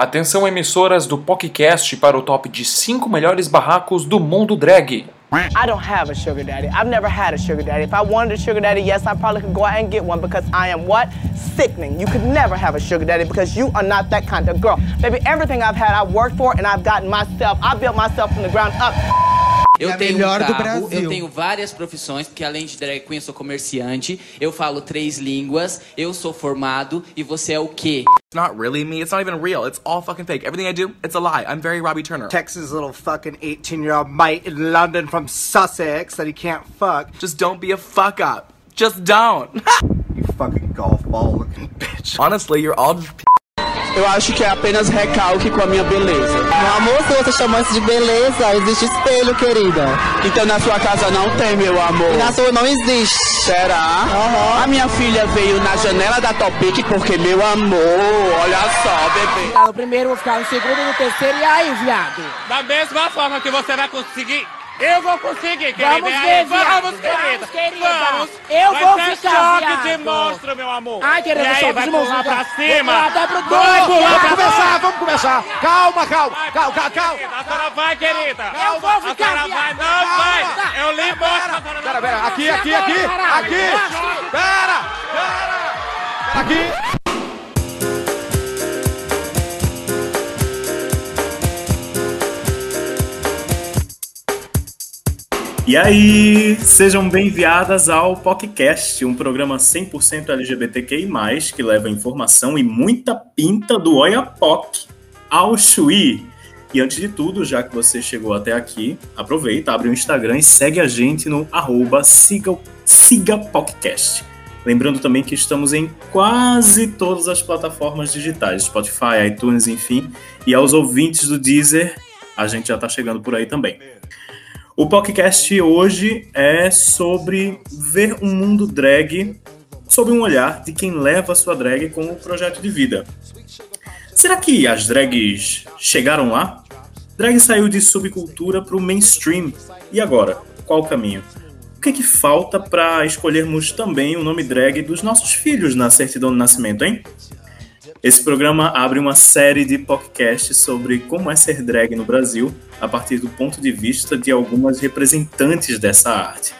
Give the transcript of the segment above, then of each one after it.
Atenção emissoras do podcast para o top de 5 melhores barracos do mundo drag. I don't have a sugar daddy. I've never had a sugar daddy. If I wanted a sugar daddy, yes, I probably could go out and get one because I am what? Sickening. You could never have a sugar daddy because you are not that kind of girl. Baby, everything I've had, worked for and I've gotten myself. I built myself from the ground up. Eu É tenho melhor um do carro, Brasil. eu tenho várias profissões, porque além de drag queen eu sou comerciante, eu falo três línguas, eu sou formado e você é o quê? It's not really me. It's not even real. It's all fucking fake. Everything I do, it's a lie. I'm very Robbie Turner. Texas little fucking 18 year old mite in London from Sussex that he can't fuck. Just don't be a fuck up. Just don't. You fucking golf ball looking bitch. Honestly, you're all just Eu acho que é apenas recalque com a minha beleza. Meu amor, se você chamou isso de beleza, existe espelho, querida. Então na sua casa não tem, meu amor. E na sua não existe. Será? A minha filha veio na janela da Topic porque, meu amor, olha só, bebê. Tá no primeiro, vou ficar no segundo, no terceiro, e aí, viado? Da mesma forma que você vai conseguir, eu vou conseguir, querida. Vamos ver, viado. Vamos, querida. Vamos, querida. Vamos. Eu vai vou ser ficar, choque de viado. monstro, meu amor. Ai, querida, e aí, vai de pular pra Vou cima. pular até pro Vai pular vamos começar, vamos começar. Calma, calma, Vai, calma, calma, calma. A senhora vai, querida. Eu vou A ficar, senhora viado. vai, não vai. Eu lhe mostro. Pera, pera, aqui, aqui, aqui, aqui. Pera, pera. Aqui. E aí, sejam bem-vindas ao podcast, um programa 100% LGBTQI+, que leva informação e muita pinta do Oiapoque ao Chuí. E antes de tudo, já que você chegou até aqui, aproveita, abre o Instagram e segue a gente no arroba siga, sigapodcast. Lembrando também que estamos em quase todas as plataformas digitais, Spotify, iTunes, enfim. E aos ouvintes do Deezer, a gente já está chegando por aí também. O podcast hoje é sobre ver um mundo drag sob um olhar de quem leva sua drag como projeto de vida. Será que as drags chegaram lá? Drag saiu de subcultura para o mainstream. E agora? Qual o caminho? O que, que falta para escolhermos também o nome drag dos nossos filhos na certidão de nascimento, hein? Esse programa abre uma série de podcasts sobre como é ser drag no Brasil, a partir do ponto de vista de algumas representantes dessa arte.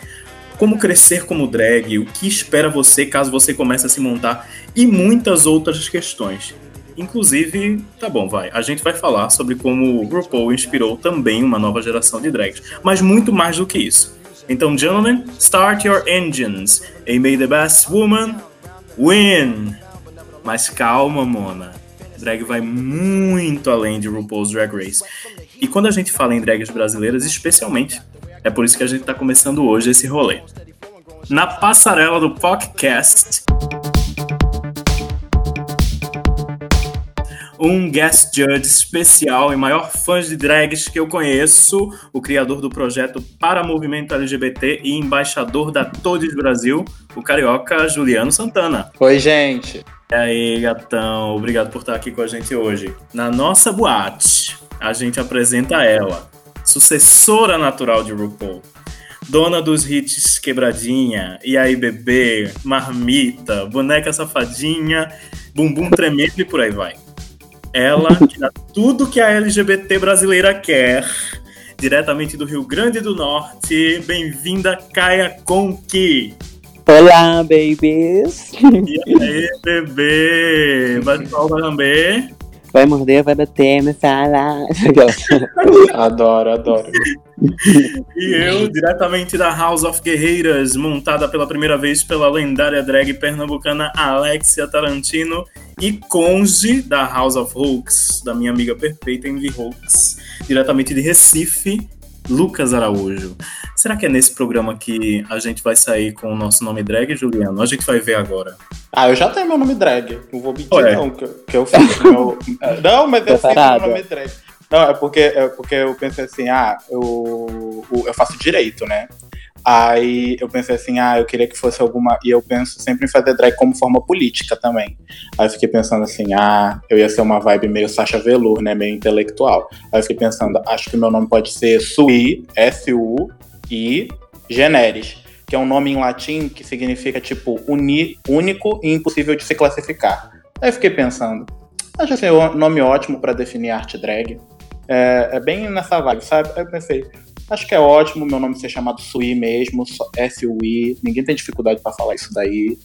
Como crescer como drag, o que espera você caso você comece a se montar e muitas outras questões. Inclusive, tá bom, vai. A gente vai falar sobre como o RuPaul inspirou também uma nova geração de drags, mas muito mais do que isso. Então, gentlemen, start your engines and may the best woman win. Mas calma, Mona. Drag vai muito além de RuPaul's Drag Race. E quando a gente fala em drags brasileiras, especialmente, é por isso que a gente tá começando hoje esse rolê. Na passarela do podcast, um guest judge especial e maior fã de drags que eu conheço, o criador do projeto Para Movimento LGBT e embaixador da Todes Brasil, o carioca Juliano Santana. Oi, gente. E aí, gatão, obrigado por estar aqui com a gente hoje. Na nossa boate, a gente apresenta ela, sucessora natural de RuPaul, dona dos hits Quebradinha, E aí Bebê, Marmita, Boneca Safadinha, Bumbum Tremendo e por aí vai. Ela que dá tudo que a LGBT brasileira quer, diretamente do Rio Grande do Norte. Bem-vinda, Caia Conqui. Olá, babies. E aí, bebê? Vai vai lamber? Vai morder, vai bater na sala. Adoro, adoro. E eu, diretamente da House of Guerreiras, montada pela primeira vez pela lendária drag pernambucana Alexia Tarantino e conge da House of Hooks, da minha amiga perfeita Envy Hooks, diretamente de Recife, Lucas Araújo. Será que é nesse programa que a gente vai sair com o nosso nome drag, Juliano? A gente vai ver agora. Ah, eu já tenho meu nome drag. Não vou mentir, Ué. não, que, eu- que eu fiz meu... Não, mas eu fiz meu nome drag. Não, é porque, é porque eu pensei assim, ah, eu, eu faço direito, né? Aí eu pensei assim, ah, eu queria que fosse alguma. E eu penso sempre em fazer drag como forma política também. Aí eu fiquei pensando assim, ah, eu ia ser uma vibe meio Sasha Velour, né? Meio intelectual. Aí eu fiquei pensando, acho que meu nome pode ser Sui, S-U-I, Generis, que é um nome em latim que significa, tipo, uni, único e impossível de se classificar. Aí eu fiquei pensando, Acho assim, um nome ótimo pra definir arte drag. É, é bem nessa vibe, sabe? Aí eu pensei, acho que é ótimo meu nome ser chamado Sui mesmo, S-U-I. Ninguém tem dificuldade pra falar isso daí.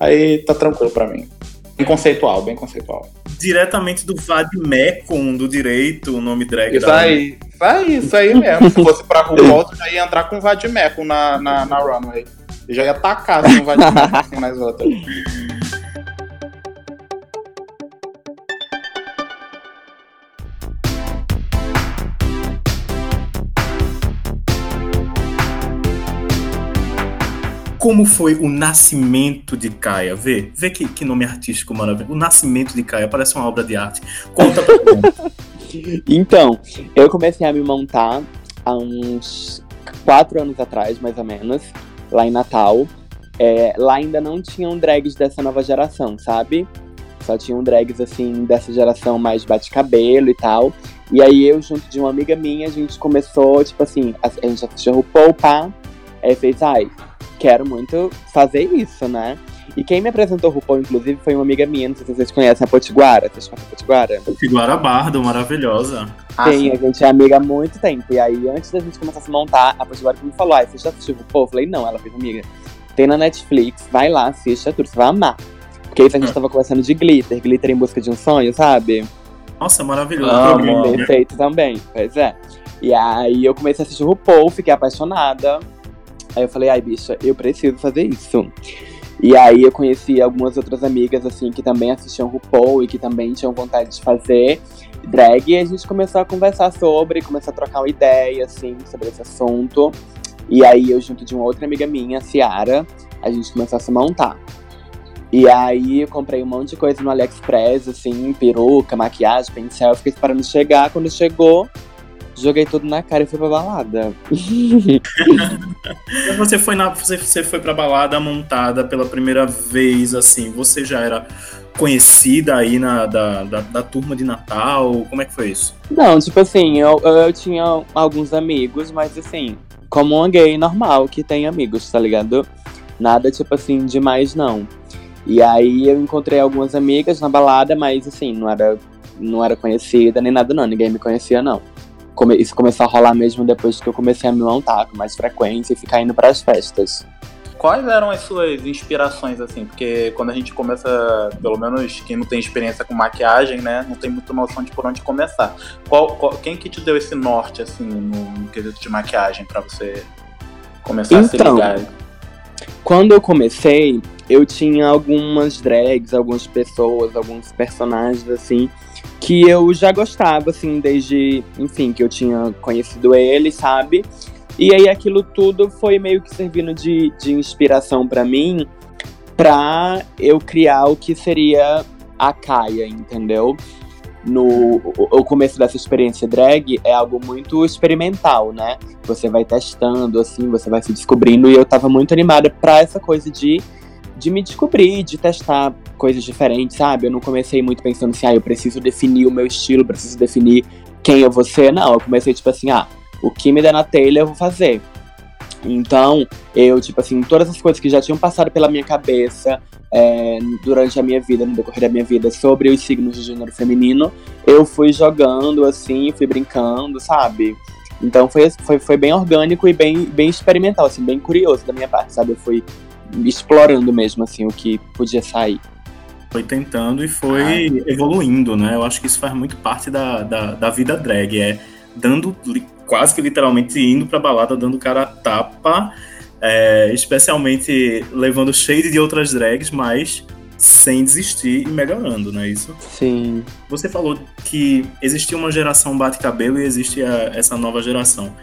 Aí tá tranquilo pra mim. Bem conceitual, bem conceitual. Diretamente do Vadmecum do direito, o nome drag Isso da aí, isso aí, isso aí mesmo. Se fosse pra RuPaul, eu já ia entrar com Vadimeco na, na, na runway. Eu já ia tacar assim, um Vadimeco assim, nas outras. Como foi o nascimento de Caia? Vê, vê que, que nome artístico maravilhoso. O nascimento de Caia parece uma obra de arte. Conta pra. Então, eu comecei a me montar há uns quatro anos atrás, mais ou menos, lá em Natal. É, lá ainda não tinham drags dessa nova geração, sabe? Só tinham drags, assim, dessa geração mais bate-cabelo e tal. E aí eu, junto de uma amiga minha, a gente começou, tipo assim, a, a gente assistiu o RuPaul, pá. Aí fez, ai, quero muito fazer isso, né? E quem me apresentou o RuPaul, inclusive, foi uma amiga minha, não sei se vocês conhecem a Potiguara. Vocês conhecem a Potiguara? Figuara Bardo, maravilhosa. Sim, a gente é amiga há muito tempo. E aí, antes da gente começar a se montar, a Potiguara me falou: ah, você já assistiu o RuPaul? Eu falei: não, ela fez amiga. Tem na Netflix, vai lá, assiste, é tudo, você vai amar. Porque isso a gente tava conversando de glitter, glitter em busca de um sonho, sabe? Nossa, maravilhoso. Ah, né? Perfeito também, pois é. E aí eu comecei a assistir o RuPaul, fiquei apaixonada. Aí eu falei, ai, bicha, eu preciso fazer isso. E aí eu conheci algumas outras amigas, assim, que também assistiam RuPaul e que também tinham vontade de fazer drag. E a gente começou a conversar sobre, começou a trocar uma ideia, assim, sobre esse assunto. E aí eu, junto de uma outra amiga minha, Ciara, a gente começou a se montar. E aí eu comprei um monte de coisa no AliExpress, assim, peruca, maquiagem, pincel, fiquei esperando chegar. Quando chegou, joguei tudo na cara e fui pra balada. Você foi, na, você, você foi pra balada montada pela primeira vez, assim, você já era conhecida aí na, da, da, da turma de Natal? Como é que foi isso? Não, tipo assim, eu, eu tinha alguns amigos, mas assim, como uma gay normal que tem amigos, tá ligado? Nada tipo assim demais, não. E aí eu encontrei algumas amigas na balada, mas assim, não era, não era conhecida nem nada, não. Ninguém me conhecia, não. Come- isso começou a rolar mesmo depois que eu comecei a me montar com mais frequência e ficar indo pras festas. Quais eram as suas inspirações, assim? Porque quando a gente começa, pelo menos quem não tem experiência com maquiagem, né? Não tem muita noção de por onde começar. Qual, qual- quem que te deu esse norte, assim, no, no quesito de maquiagem pra você começar a se Então, ligar? Quando eu comecei, eu tinha algumas drags, algumas pessoas, alguns personagens, assim, que eu já gostava, assim, desde, enfim, que eu tinha conhecido ele, sabe? E aí aquilo tudo foi meio que servindo de, de inspiração pra mim, pra eu criar o que seria a Kaia, entendeu? No o, o começo dessa experiência drag é algo muito experimental, né? Você vai testando, assim, você vai se descobrindo, e eu tava muito animada pra essa coisa de, de me descobrir, de testar coisas diferentes, sabe? Eu não comecei muito pensando assim, ah, eu preciso definir o meu estilo, preciso definir quem eu vou ser. Não, eu comecei tipo assim, ah, o que me der na telha eu vou fazer. Então, eu, tipo assim, todas as coisas que já tinham passado pela minha cabeça é, durante a minha vida, no decorrer da minha vida, sobre os signos de gênero feminino, eu fui jogando, assim, fui brincando, sabe? Então foi, foi, foi bem orgânico e bem, bem experimental, assim, bem curioso da minha parte, sabe? Eu fui explorando mesmo, assim, o que podia sair. Foi tentando e foi evoluindo, né? Eu acho que isso faz muito parte da, da, da vida drag. É dando, quase que literalmente indo pra balada, dando cara a tapa, é, especialmente levando shade de outras drags, mas sem desistir e melhorando, não é isso? Sim. Você falou que existia uma geração bate-cabelo e existe a- essa nova geração.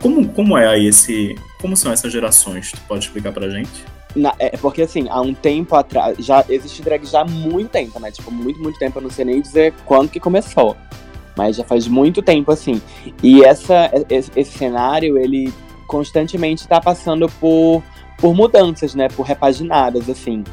Como, como é aí esse. Como são essas gerações? Tu pode explicar pra gente? Na- é porque assim, há um tempo atrás, já existe drag já há muito tempo, né? Tipo, muito, muito tempo, eu não sei nem dizer quando que começou. Mas já faz muito tempo, assim. E essa, esse, esse cenário, ele constantemente tá passando por, por mudanças, né? Por repaginadas, assim.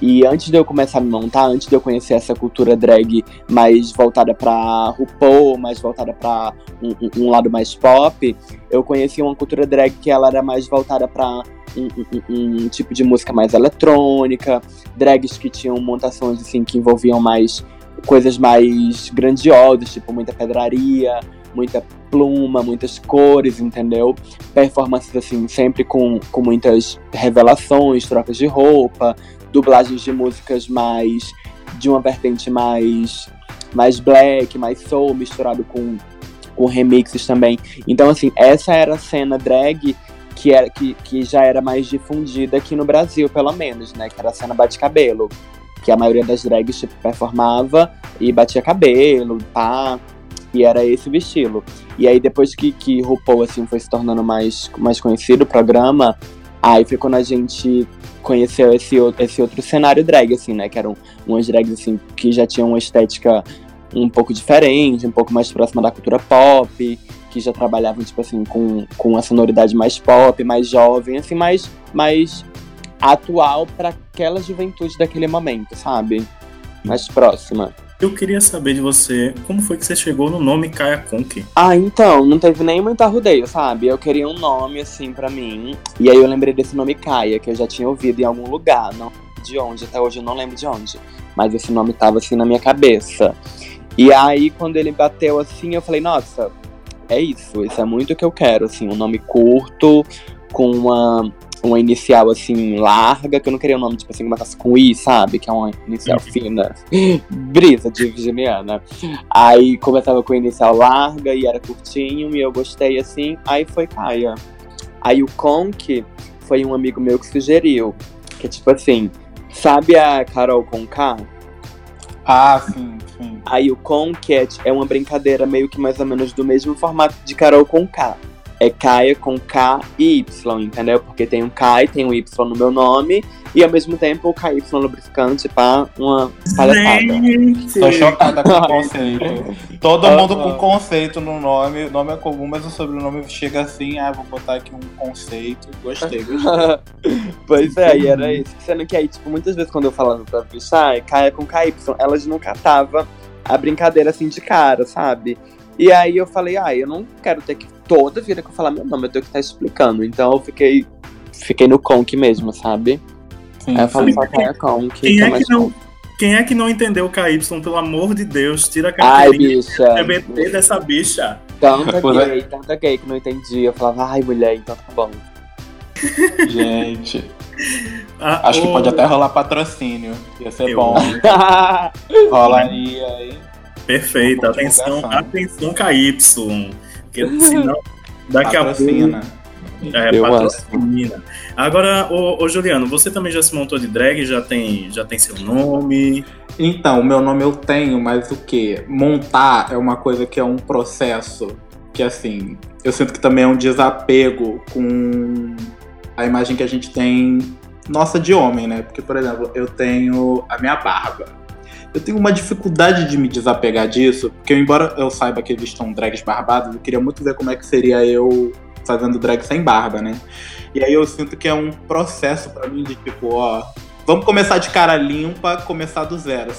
E antes de eu começar a me montar, antes de eu conhecer essa cultura drag mais voltada pra RuPaul, mais voltada pra um, um- um lado mais pop, eu conheci uma cultura drag que ela era mais voltada pra um, tipo de música mais eletrônica, drags que tinham montações assim que envolviam mais coisas mais grandiosas, tipo muita pedraria, muita pluma, muitas cores, entendeu? Performances assim, sempre com, com muitas revelações, trocas de roupa, dublagens de músicas mais de uma vertente mais mais black, mais soul, misturado com, com remixes também. Então, assim, essa era a cena drag que, era, que, que já era mais difundida aqui no Brasil, pelo menos, né? Que era a cena bate-cabelo. Que a maioria das drags tipo, performava e batia cabelo, pá. E era esse o estilo. E aí, depois que, que RuPaul, assim, foi se tornando mais, mais conhecido o programa, aí foi quando a gente conheceu esse, esse outro cenário drag, assim, né? Que eram umas drags, assim, que já tinham uma estética um pouco diferente, um pouco mais próxima da cultura pop, que já trabalhavam, tipo assim, com, com uma sonoridade mais pop, mais jovem, assim, mais, mais atual para aquela juventude daquele momento, sabe? Mais próxima. Eu queria saber de você, como foi que você chegou no nome Kaya Conk? Ah, então, não teve nem muito arrudeio, sabe? Eu queria um nome, assim, para mim. E aí eu lembrei desse nome Kaya, que eu já tinha ouvido em algum lugar. Não de onde, até hoje eu não lembro de onde. Mas esse nome tava, assim, na minha cabeça. E aí, quando ele bateu, assim, eu falei, nossa, é isso. Isso é muito o que eu quero, assim. Um nome curto, com uma uma inicial assim, larga, que eu não queria um nome, tipo assim, que começasse com I, sabe? Que é uma inicial fina. Brisa de virginiana. Aí começava com inicial larga e era curtinho, e eu gostei assim, aí foi Caia. Aí o Conk foi um amigo meu que sugeriu. Que é tipo assim, sabe a Carol Conká? Ah, sim, sim. Aí o Concat é uma brincadeira meio que mais ou menos do mesmo formato de Carol Conká é Caia com K e Y, entendeu? Porque tem um K e tem um Y no meu nome, e ao mesmo tempo o KY lubrificante pra uma palhaçada. Tô chocada com o conceito. Todo mundo com conceito no nome. O nome é comum, mas o sobrenome chega assim, ah, vou botar aqui um conceito. Gostei, gostei. pois é, e era isso. Sendo que aí, tipo, muitas vezes quando eu falava pra bichar, Caia com KY, elas não catavam a brincadeira assim de cara, sabe? E aí eu falei, ah, eu não quero ter que toda vida que eu falar meu nome, eu tenho que estar tá explicando. Então eu fiquei, fiquei no Conk mesmo, sabe? Sim, aí eu falei só que é Conk. Quem, é que não, quem é que não entendeu o KY, pelo amor de Deus? Tira a carteirinha ai, bicha. LGBT dessa bicha. Tanta gay, tanta gay que não entendi. Eu falava, ai, mulher, então tá bom. Gente. Ah, Acho que pode até rolar patrocínio. Ia ser eu... bom. Rolaria aí. Perfeito, atenção, atenção KY. Porque senão, daqui patrocina. a pouco. É, Eu patrocina. Agora, ô, ô, Juliano, você também já se montou de drag? Já tem, já tem seu nome? Então, o meu nome eu tenho, mas o que? Montar é uma coisa que é um processo que, assim, eu sinto que também é um desapego com a imagem que a gente tem nossa de homem, né? Porque, por exemplo, eu tenho a minha barba eu tenho uma dificuldade de me desapegar disso, porque embora eu saiba que eles estão drags barbados, eu queria muito ver como é que seria eu fazendo drag sem barba, né? E aí eu sinto que é um processo para mim de tipo, ó, vamos começar de cara limpa, começar do zero.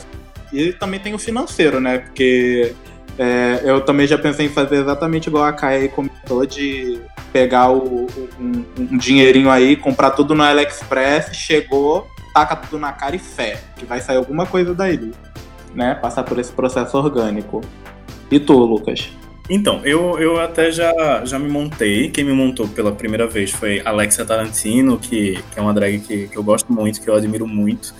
E também tem o financeiro, né? Porque é, eu também já pensei em fazer exatamente igual a Kai comentou, de pegar o, um, um dinheirinho aí, comprar tudo no AliExpress, chegou, taca tudo na cara e fé, que vai sair alguma coisa daí, né? Passar por esse processo orgânico. E tu, Lucas? Então, eu, eu até já, já me montei. Quem me montou pela primeira vez foi Alexia Tarantino, que, que é uma drag que, que eu gosto muito, que eu admiro muito.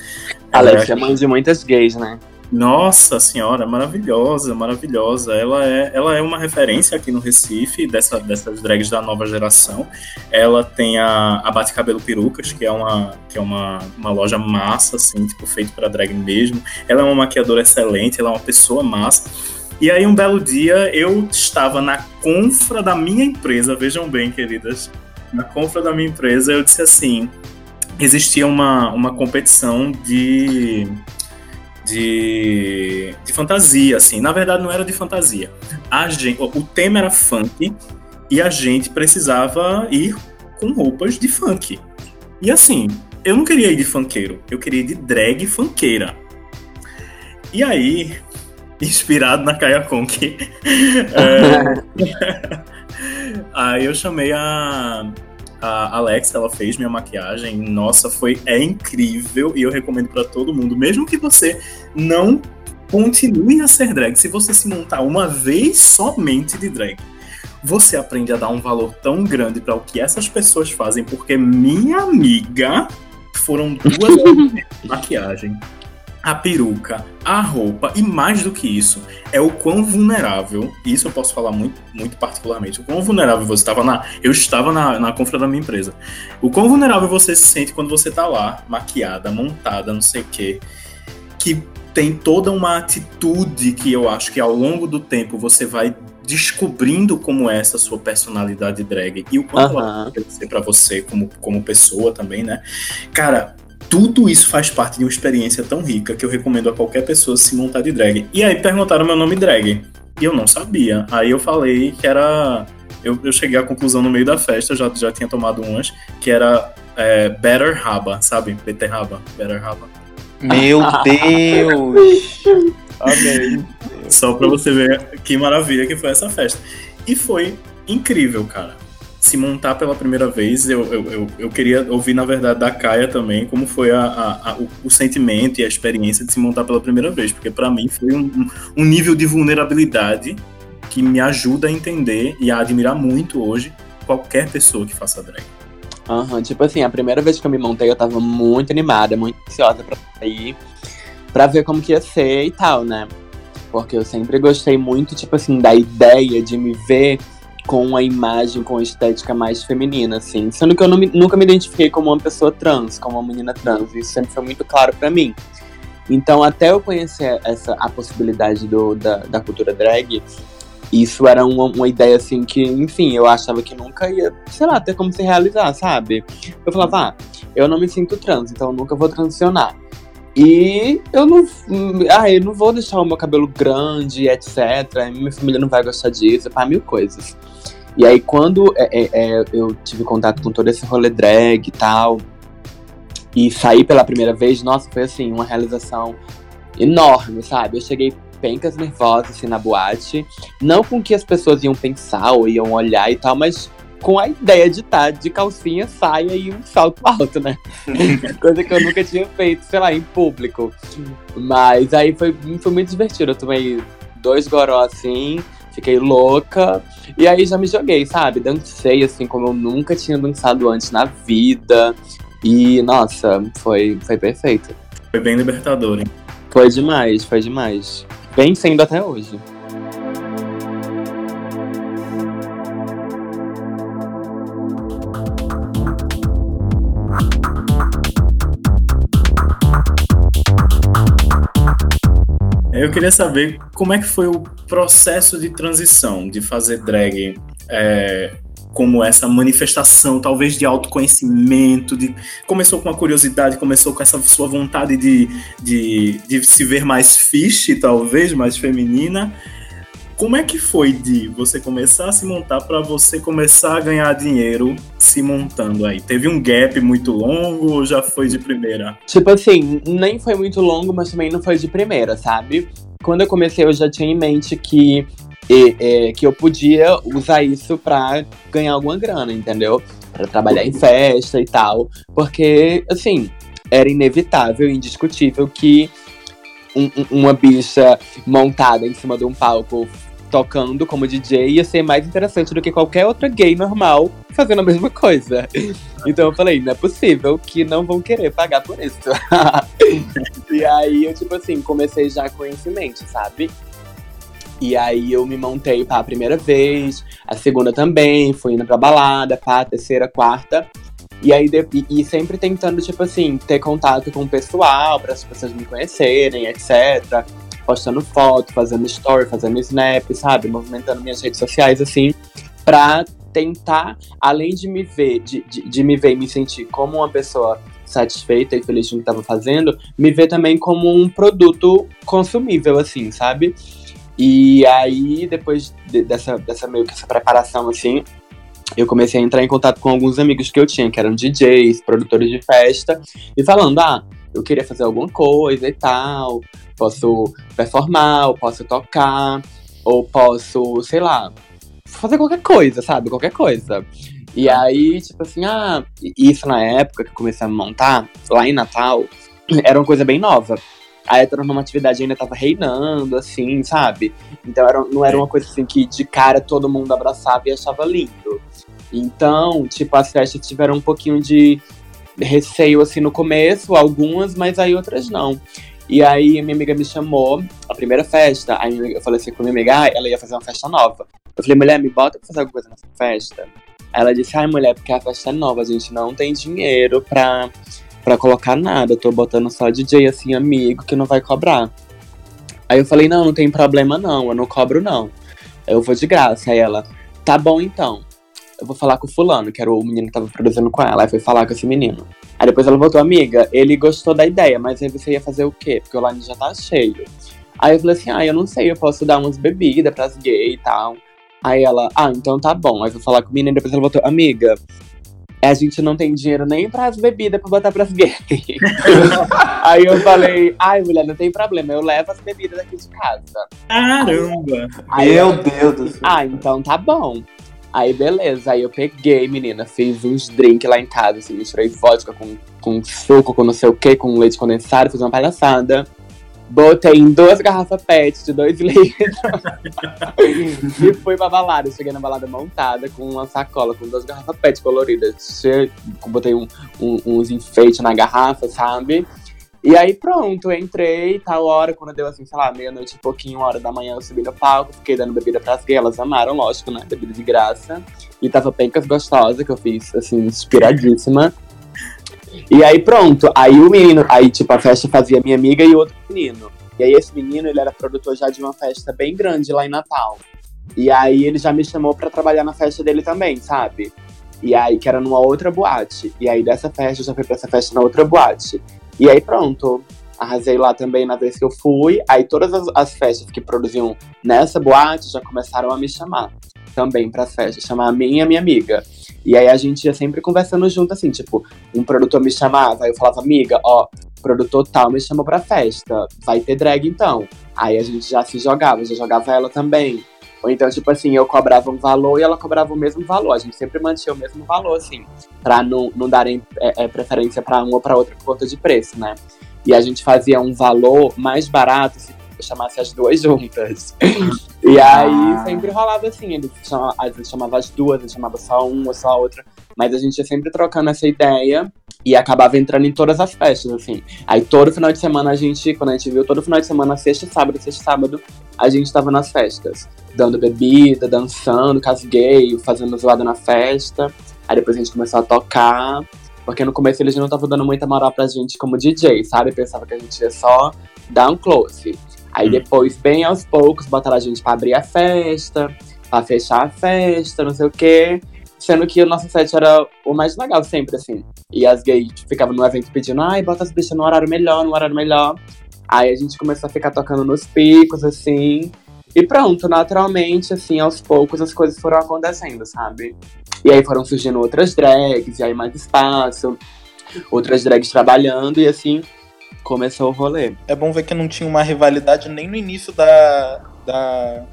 Alexia é mãe de muitas gays, né? Nossa senhora, maravilhosa, maravilhosa. Ela é, ela é uma referência aqui no Recife, dessa, dessas drags da nova geração. Ela tem a, a Bate Cabelo Perucas, que é uma, que é uma, uma loja massa, assim, tipo, feito para drag mesmo. Ela é uma maquiadora excelente, ela é uma pessoa massa. E aí, um belo dia, eu estava na confra da minha empresa, vejam bem, queridas. Na confra da minha empresa, eu disse assim: existia uma, uma competição de de, de fantasia, assim. Na verdade, não era de fantasia. A gente, o tema era funk e a gente precisava ir com roupas de funk. E assim, eu não queria ir de funkeiro, eu queria ir de drag funkeira. E aí, inspirado na Kaya Conk, é, aí eu chamei a, a Alex, ela fez minha maquiagem. Nossa, foi é incrível e eu recomendo para todo mundo, mesmo que você não continue a ser drag. Se você se montar uma vez somente de drag, você aprende a dar um valor tão grande para o que essas pessoas fazem, porque minha amiga foram duas maquiagem, a peruca, a roupa e mais do que isso, é o quão vulnerável, isso eu posso falar muito, muito particularmente, o quão vulnerável você estava na. Eu estava na, na confra da minha empresa. O quão vulnerável você se sente quando você tá lá, maquiada, montada, não sei o quê, que tem toda uma atitude que eu acho que ao longo do tempo você vai descobrindo como é essa sua personalidade drag e o quanto Aham. ela pode ser pra você como, como pessoa também, né? Cara, tudo isso faz parte de uma experiência tão rica que eu recomendo a qualquer pessoa se montar de drag. E aí perguntaram meu nome drag. E eu não sabia. Aí eu falei que era. Eu, eu cheguei à conclusão no meio da festa, já, já tinha tomado umas, que era é, Better Raba, sabe? Beterraba, Better Raba. Meu Deus! Amei. Só pra você ver que maravilha que foi essa festa. E foi incrível, cara. Se montar pela primeira vez, eu, eu, eu, eu queria ouvir, na verdade, da Caia também, como foi a, a- a- o, sentimento e a experiência de se montar pela primeira vez. Porque pra mim foi um, um- nível de vulnerabilidade que me ajuda a entender e a admirar muito hoje qualquer pessoa que faça drag. Aham, tipo assim, a primeira vez que eu me montei, eu tava muito animada, muito ansiosa pra sair, pra ver como que ia ser e tal, né? Porque eu sempre gostei muito, tipo assim, da ideia de me ver com uma imagem, com uma estética mais feminina, assim. Sendo que eu nunca me identifiquei como uma pessoa trans, como uma menina trans. Isso sempre foi muito claro pra mim. Então, até eu conhecer essa, a possibilidade do, da, da cultura drag, isso era uma, uma ideia assim que, enfim, eu achava que nunca ia, sei lá, ter como se realizar, sabe? Eu falava, ah, eu não me sinto trans, então eu nunca vou transicionar. E eu não, ah, eu não vou deixar o meu cabelo grande, etc. Minha família não vai gostar disso, pá, mil coisas. E aí, quando é, é, é, eu tive contato com todo esse rolê drag e tal, e saí pela primeira vez, nossa, foi assim, uma realização enorme, sabe? Eu cheguei pencas nervosas assim na boate, não com o que as pessoas iam pensar ou iam olhar e tal, mas com a ideia de estar de calcinha, saia e um salto alto, né? Coisa que eu nunca tinha feito, sei lá, em público. Mas aí foi, foi muito divertido. Eu tomei dois goró assim, fiquei louca. E aí já me joguei, sabe? Dancei assim como eu nunca tinha dançado antes na vida. E, nossa, foi, foi perfeito. Foi bem libertador, hein? Foi demais, foi demais. Bem sendo até hoje. Eu queria saber como é que foi o processo de transição de fazer drag é, como essa manifestação, talvez de autoconhecimento, de começou com a curiosidade, começou com essa sua vontade de, de, de se ver mais fiche, talvez, mais feminina. Como é que foi de você começar a se montar para você começar a ganhar dinheiro se montando aí? Teve um gap muito longo ou já foi de primeira? Tipo assim, nem foi muito longo, mas também não foi de primeira, sabe? Quando eu comecei, eu já tinha em mente que, e- que eu podia usar isso pra ganhar alguma grana, entendeu? Pra trabalhar em festa e tal. Porque, assim, era inevitável, indiscutível que um- um- uma bicha montada em cima de um palco tocando como DJ ia ser mais interessante do que qualquer outra gay normal fazendo a mesma coisa. Então eu falei, não é possível que não vão querer pagar por isso. e aí eu, tipo assim, comecei já com isso em mente, sabe? E aí eu me montei pra primeira vez, a segunda também, fui indo pra balada, pá, terceira, quarta. E aí e, e sempre tentando, tipo assim, ter contato com o pessoal, para as pessoas me conhecerem, etc. Postando foto, fazendo story, fazendo snap, sabe? Movimentando minhas redes sociais, assim, pra tentar, além de me ver, de, de, de me ver e me sentir como uma pessoa satisfeita e feliz com o que estava fazendo, me ver também como um produto consumível, assim, sabe? E aí, depois de- dessa, dessa meio que essa preparação, assim, eu comecei a entrar em contato com alguns amigos que eu tinha, que eram DJs, produtores de festa, e falando, ah, eu queria fazer alguma coisa e tal, posso performar, ou posso tocar, ou posso, sei lá, fazer qualquer coisa, sabe? Qualquer coisa. E aí, tipo assim, ah, isso na época que eu comecei a montar, lá em Natal, era uma coisa bem nova. a heteronormatividade ainda tava reinando, assim, sabe? Então era, não era uma coisa assim que de cara todo mundo abraçava e achava lindo. Então, tipo, as festas tiveram um pouquinho de receio assim no começo, algumas, mas aí outras não. E aí minha amiga me chamou, a primeira festa, aí eu falei assim com minha amiga, ah, ela ia fazer uma festa nova. Eu falei, mulher, me bota pra fazer alguma coisa nessa festa. Ela disse, ai mulher, porque a festa é nova, a gente não tem dinheiro pra, pra colocar nada. Eu tô botando só DJ assim, amigo, que não vai cobrar. Aí eu falei, não, não tem problema não, eu não cobro não. Eu vou de graça. Aí ela, tá bom então. Eu vou falar com o fulano, que era o menino que tava produzindo com ela. Aí foi falar com esse menino. Depois ela voltou, amiga, ele gostou da ideia, mas aí você ia fazer o quê? Porque o line já tá cheio. Aí eu falei assim, ah, eu não sei, eu posso dar umas bebidas pras gays e tal. Aí ela, ah, então tá bom. Aí eu fui falar com o menino, depois ela voltou, amiga, a gente não tem dinheiro nem pras bebidas pra botar pras gays. Aí eu falei, ai, mulher, não tem problema, eu levo as bebidas aqui de casa. Caramba! Aí Meu ela, Deus do céu. Ah, então tá bom. Aí beleza, aí eu peguei, menina, fiz uns drinks lá em casa, assim, misturei vodka com, com suco, com não sei o que, com leite condensado, fiz uma palhaçada. Botei em duas garrafas PET de dois litros. e fui pra balada. Cheguei na balada montada com uma sacola, com duas garrafas PET coloridas. Botei um, um, uns enfeites na garrafa, sabe? E aí pronto, entrei, tal hora, quando deu assim, sei lá, meia-noite e pouquinho, hora da manhã, eu subi no palco, fiquei dando bebida pras gays, elas amaram, lógico, né? Bebida de graça. E tava pencas gostosa, que eu fiz, assim, inspiradíssima. E aí pronto, aí o menino, aí tipo, a festa fazia minha amiga e outro menino. E aí esse menino, ele era produtor já de uma festa bem grande lá em Natal. E aí ele já me chamou pra trabalhar na festa dele também, sabe? E aí, que era numa outra boate. E aí dessa festa, eu já fui pra essa festa na outra boate. E aí pronto, arrasei lá também na vez que eu fui. Aí todas as, as festas que produziam nessa boate já começaram a me chamar também para as festas, chamar a mim e a minha amiga. E aí a gente ia sempre conversando junto, assim, tipo, um produtor me chamava, eu falava, amiga, ó, produtor tal me chamou pra festa, vai ter drag então. Aí a gente já se jogava, já jogava ela também. Ou então, tipo assim, eu cobrava um valor e ela cobrava o mesmo valor. A gente sempre mantinha o mesmo valor, assim, pra não, não darem é, é, preferência pra uma ou pra outra por conta de preço, né? E a gente fazia um valor mais barato se chamasse as duas juntas. e aí Ah. sempre rolava assim, ele chama, às vezes chamava as duas, ele chamava só uma, só a outra. Mas a gente ia sempre trocando essa ideia e acabava entrando em todas as festas, assim. Aí todo final de semana a gente, quando a gente viu, todo final de semana, sexta e sábado, sexta e sábado, a gente tava nas festas. Dando bebida, dançando, casguei, fazendo zoada na festa. Aí depois a gente começou a tocar. Porque no começo eles não estavam dando muita moral pra gente como DJ, sabe? Pensava que a gente ia só dar um close. Aí depois, bem aos poucos, botaram a gente pra abrir a festa, pra fechar a festa, não sei o quê. Sendo que o nosso set era o mais legal sempre, assim. E as gays ficavam no evento pedindo, ai, bota as bichas no horário melhor, no horário melhor. Aí a gente começou a ficar tocando nos picos, assim. E pronto, naturalmente, assim, aos poucos as coisas foram acontecendo, sabe? E aí foram surgindo outras drags, e aí mais espaço, outras drags trabalhando, e assim começou o rolê. É bom ver que não tinha uma rivalidade nem no início da, da,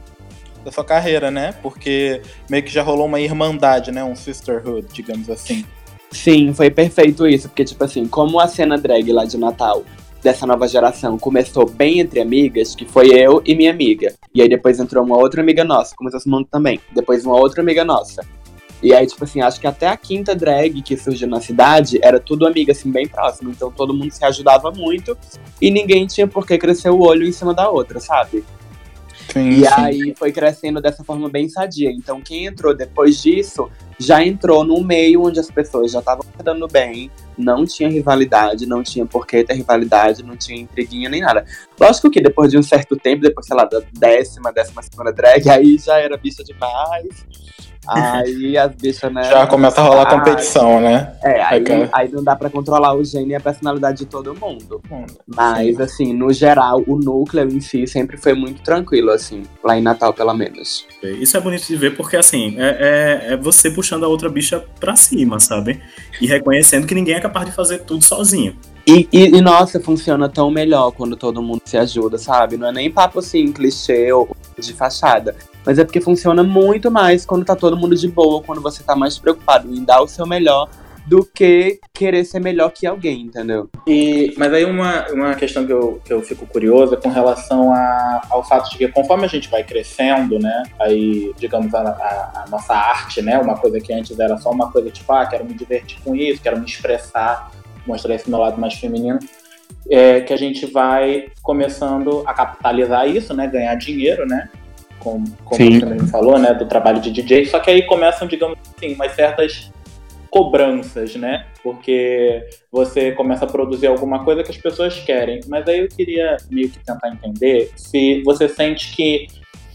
da sua carreira, né? Porque meio que já rolou uma irmandade, né? Um sisterhood, digamos assim. Sim, foi perfeito isso, porque, tipo assim, como a cena drag lá de Natal dessa nova geração começou bem entre amigas, que foi eu e minha amiga. E aí depois entrou uma outra amiga nossa, começou esse mundo também. Depois uma outra amiga nossa. E aí, tipo assim, acho que até a quinta drag que surgiu na cidade era tudo amiga, assim, bem próximo. Então todo mundo se ajudava muito e ninguém tinha por que crescer o olho em cima da outra, sabe? Sim, E sim. aí foi crescendo dessa forma bem sadia. Então quem entrou depois disso já entrou num meio onde as pessoas já estavam se dando bem, não tinha rivalidade, não tinha por que ter rivalidade, não tinha intriguinha nem nada. Lógico que depois de um certo tempo, depois, sei lá, da décima, décima segunda drag, aí já era bicha demais. Aí as bichas, né? Já começa a rolar competição, né? É, aí, Aquela- aí não dá pra controlar o gênio e a personalidade de todo mundo. Mas, assim, no geral, o núcleo em si sempre foi muito tranquilo, assim, lá em Natal, pelo menos. Isso é bonito de ver porque, assim, é, é- é você puxando a outra bicha pra cima, sabe? E reconhecendo que ninguém é capaz de fazer tudo sozinho. E, e- e, nossa, funciona tão melhor quando todo mundo se ajuda, sabe? Não é nem papo assim, clichê ou de fachada. Mas é porque funciona muito mais quando tá todo mundo de boa, quando você tá mais preocupado em dar o seu melhor do que querer ser melhor que alguém, entendeu? E, mas aí uma, uma questão que eu, que eu fico curioso é com relação a, ao fato de que conforme a gente vai crescendo, né, aí, digamos, a, a, a, nossa arte, né, uma coisa que antes era só uma coisa tipo, ah, quero me divertir com isso, quero me expressar, mostrar esse meu lado mais feminino, é que a gente vai começando a capitalizar isso, né, ganhar dinheiro, né, como, como você também falou, né, do trabalho de DJ, só que aí começam, digamos assim, umas certas cobranças, né? Porque você começa a produzir alguma coisa que as pessoas querem. Mas aí eu queria meio que tentar entender se você sente que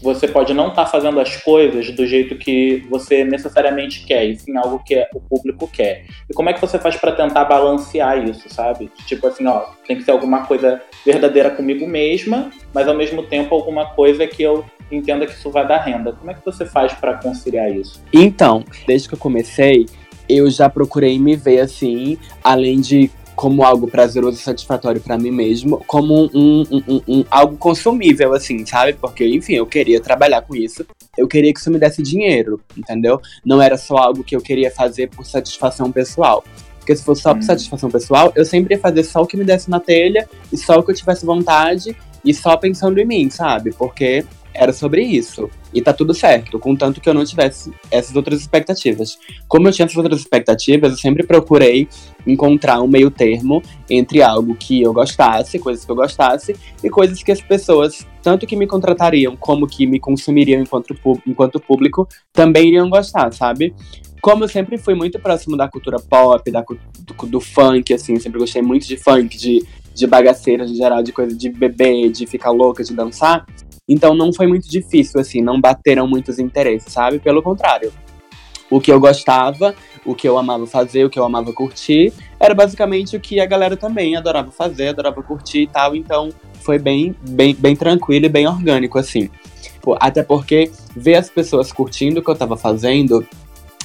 você pode não estar tá fazendo as coisas do jeito que você necessariamente quer, e sim algo que o público quer. E como é que você faz para tentar balancear isso, sabe? Tipo assim, ó, tem que ser alguma coisa verdadeira comigo mesma, mas ao mesmo tempo alguma coisa que eu entenda que isso vai dar renda. Como é que você faz para conciliar isso? Então, desde que eu comecei, eu já procurei me ver assim, além de como algo prazeroso e satisfatório para mim mesmo, como um, um, um, algo consumível, assim, sabe? Porque, enfim, eu queria trabalhar com isso, eu queria que isso me desse dinheiro, entendeu? Não era só algo que eu queria fazer por satisfação pessoal. Porque se fosse só por hum. satisfação pessoal, eu sempre ia fazer só o que me desse na telha e só o que eu tivesse vontade e só pensando em mim, sabe? Porque era sobre isso. E tá tudo certo, contanto que eu não tivesse essas outras expectativas. Como eu tinha essas outras expectativas, eu sempre procurei encontrar um meio termo entre algo que eu gostasse, coisas que eu gostasse, e coisas que as pessoas, tanto que me contratariam como que me consumiriam enquanto, enquanto público, também iriam gostar, sabe? Como eu sempre fui muito próximo da cultura pop, da, do, do funk, assim, sempre gostei muito de funk, de, de bagaceira de geral, de coisa de beber, de ficar louca, de dançar. Então não foi muito difícil, assim, não bateram muitos interesses, sabe? Pelo contrário. O que eu gostava, o que eu amava fazer, o que eu amava curtir, era basicamente o que a galera também adorava fazer, adorava curtir e tal. Então foi bem, bem, bem tranquilo e bem orgânico, assim. Até porque ver as pessoas curtindo o que eu tava fazendo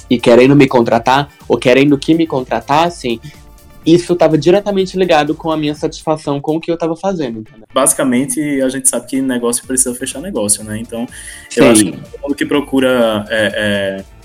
e querendo me contratar, ou querendo que me contratassem, isso estava diretamente ligado com a minha satisfação com o que eu estava fazendo. Entendeu? Basicamente, a gente sabe que negócio precisa fechar negócio, né? Então, Sim. eu acho que todo mundo que procura é, é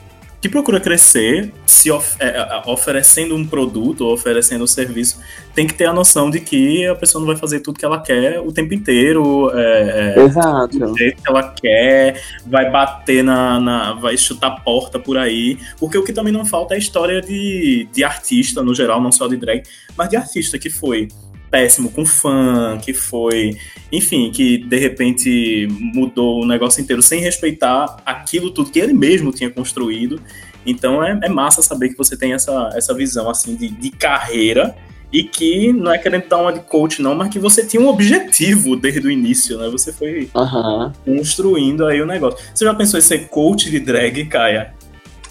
que procura crescer, se of é, é, oferecendo um produto ou oferecendo um serviço, tem que ter a noção de que a pessoa não vai fazer tudo que ela quer o tempo inteiro. É, é Exato. Do jeito que ela quer, vai bater na, na, vai chutar porta por aí. Porque o que também não falta é a história de, de artista, no geral, não só de drag, mas de artista que foi péssimo com fã, que foi, enfim, que de repente mudou o negócio inteiro sem respeitar aquilo tudo que ele mesmo tinha construído. Então é, é massa saber que você tem essa, essa visão assim de, de carreira e que não é querendo dar uma de coach não, mas que você tinha um objetivo desde o início, né? Você foi uhum. construindo aí o negócio. Você já pensou em ser coach de drag, Kaia?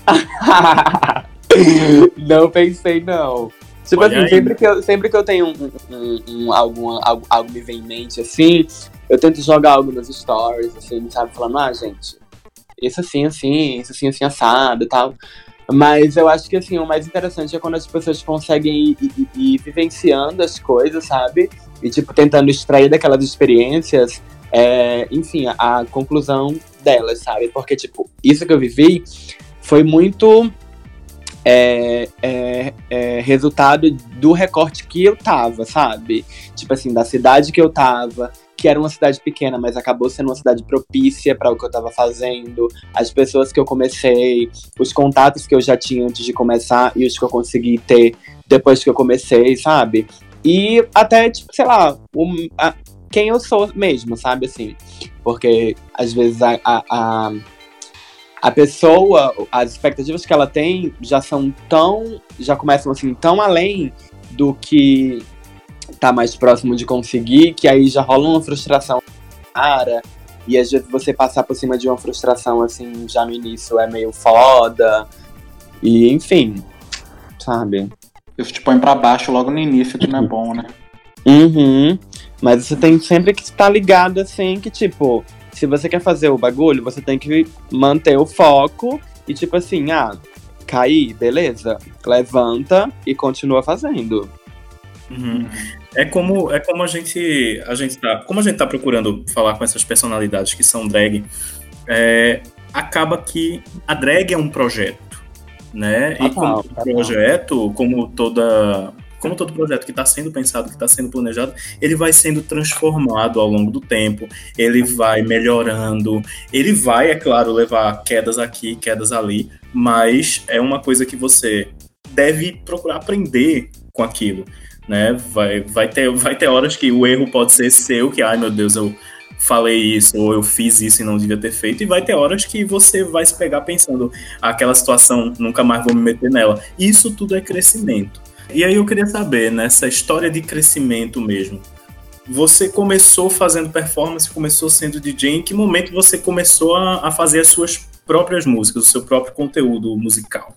não pensei não. Tipo Olha assim, sempre que, eu, sempre que eu tenho um, um, um, algum, algo, algo me vem em mente, assim, eu tento jogar algo nos stories, assim, sabe? Falando, ah, gente, isso assim, assim, isso assim, assim, assado e tal. Mas eu acho que, assim, o mais interessante é quando as pessoas conseguem ir, ir, ir vivenciando as coisas, sabe? E, tipo, tentando extrair daquelas experiências, é, enfim, a, a conclusão delas, sabe? Porque, tipo, isso que eu vivi foi muito é, é, é, resultado do recorte que eu tava, sabe? Tipo assim, da cidade que eu tava, que era uma cidade pequena, mas acabou sendo uma cidade propícia para o que eu tava fazendo, as pessoas que eu comecei, os contatos que eu já tinha antes de começar e os que eu consegui ter depois que eu comecei, sabe? E até, tipo, sei lá, a, quem eu sou mesmo, sabe? Assim, porque às vezes a, a, a a pessoa, as expectativas que ela tem já são tão, já começam assim, tão além do que tá mais próximo de conseguir, que aí já rola uma frustração cara, e às vezes você passar por cima de uma frustração assim, já no início é meio foda, e enfim, sabe? Isso te põe pra baixo logo no início, que não é bom, né? Uhum. Mas você tem sempre que estar ligado assim, que tipo, se você quer fazer o bagulho, você tem que manter o foco e tipo assim, ah, cair, beleza. Levanta e continua fazendo. Uhum. É como é como a gente a gente tá como a gente tá procurando falar com essas personalidades que são drag, é, acaba que a drag é um projeto. né? E como todo projeto, como toda como todo projeto que está sendo pensado, que está sendo planejado, ele vai sendo transformado ao longo do tempo, ele vai melhorando, ele vai, é claro, levar quedas aqui, quedas ali, mas é uma coisa que você deve procurar aprender com aquilo, né? Vai, vai, ter, vai ter horas que o erro pode ser seu, que, ai meu Deus, eu falei isso, ou eu fiz isso e não devia ter feito, e vai ter horas que você vai se pegar pensando, aquela situação, nunca mais vou me meter nela. Isso tudo é crescimento. E aí eu queria saber, nessa história de crescimento mesmo, você começou fazendo performance, começou sendo DJ, em que momento você começou a, a fazer as suas próprias músicas, o seu próprio conteúdo musical?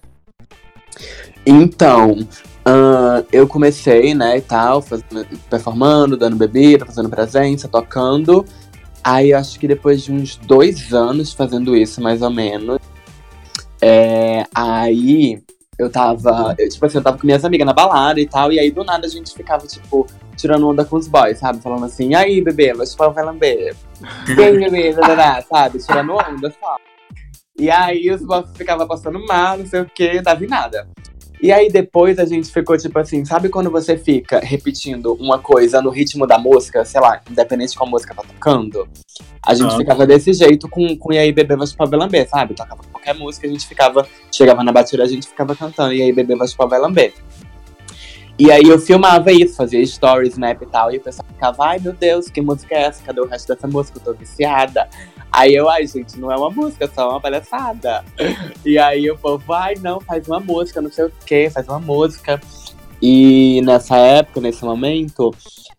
Então, uh, eu comecei, né, e tal, fazendo, performando, dando bebida, fazendo presença, tocando. Aí acho que depois de uns dois anos fazendo isso, mais ou menos, é, aí eu tava, eu, tipo assim, eu tava com minhas amigas na balada e tal, e aí do nada a gente ficava, tipo, tirando onda com os boys, sabe? Falando assim, e aí, bebê, vai chupar vai lamber. E aí, bebê, sabe? Tirando onda, sabe? E aí os boys ficavam passando mal, não sei o que, dava em nada. E aí depois a gente ficou tipo assim, sabe quando você fica repetindo uma coisa no ritmo da música, sei lá, independente de qual música tá tocando? A gente ah. ficava desse jeito com, com E aí Bebê vai chupar vai lamber, sabe? Tocava qualquer música, a gente ficava, chegava na batida, a gente ficava cantando E aí Bebê vai chupar vai lamber. E aí eu filmava isso, fazia stories, snap e tal, e o pessoal ficava, ai meu Deus, que música é essa? Cadê o resto dessa música? Eu tô viciada. Aí eu, ai, gente, não é uma música, é só uma palhaçada. E aí o povo, vai, não, faz uma música, não sei o que, faz uma música. E nessa época, nesse momento,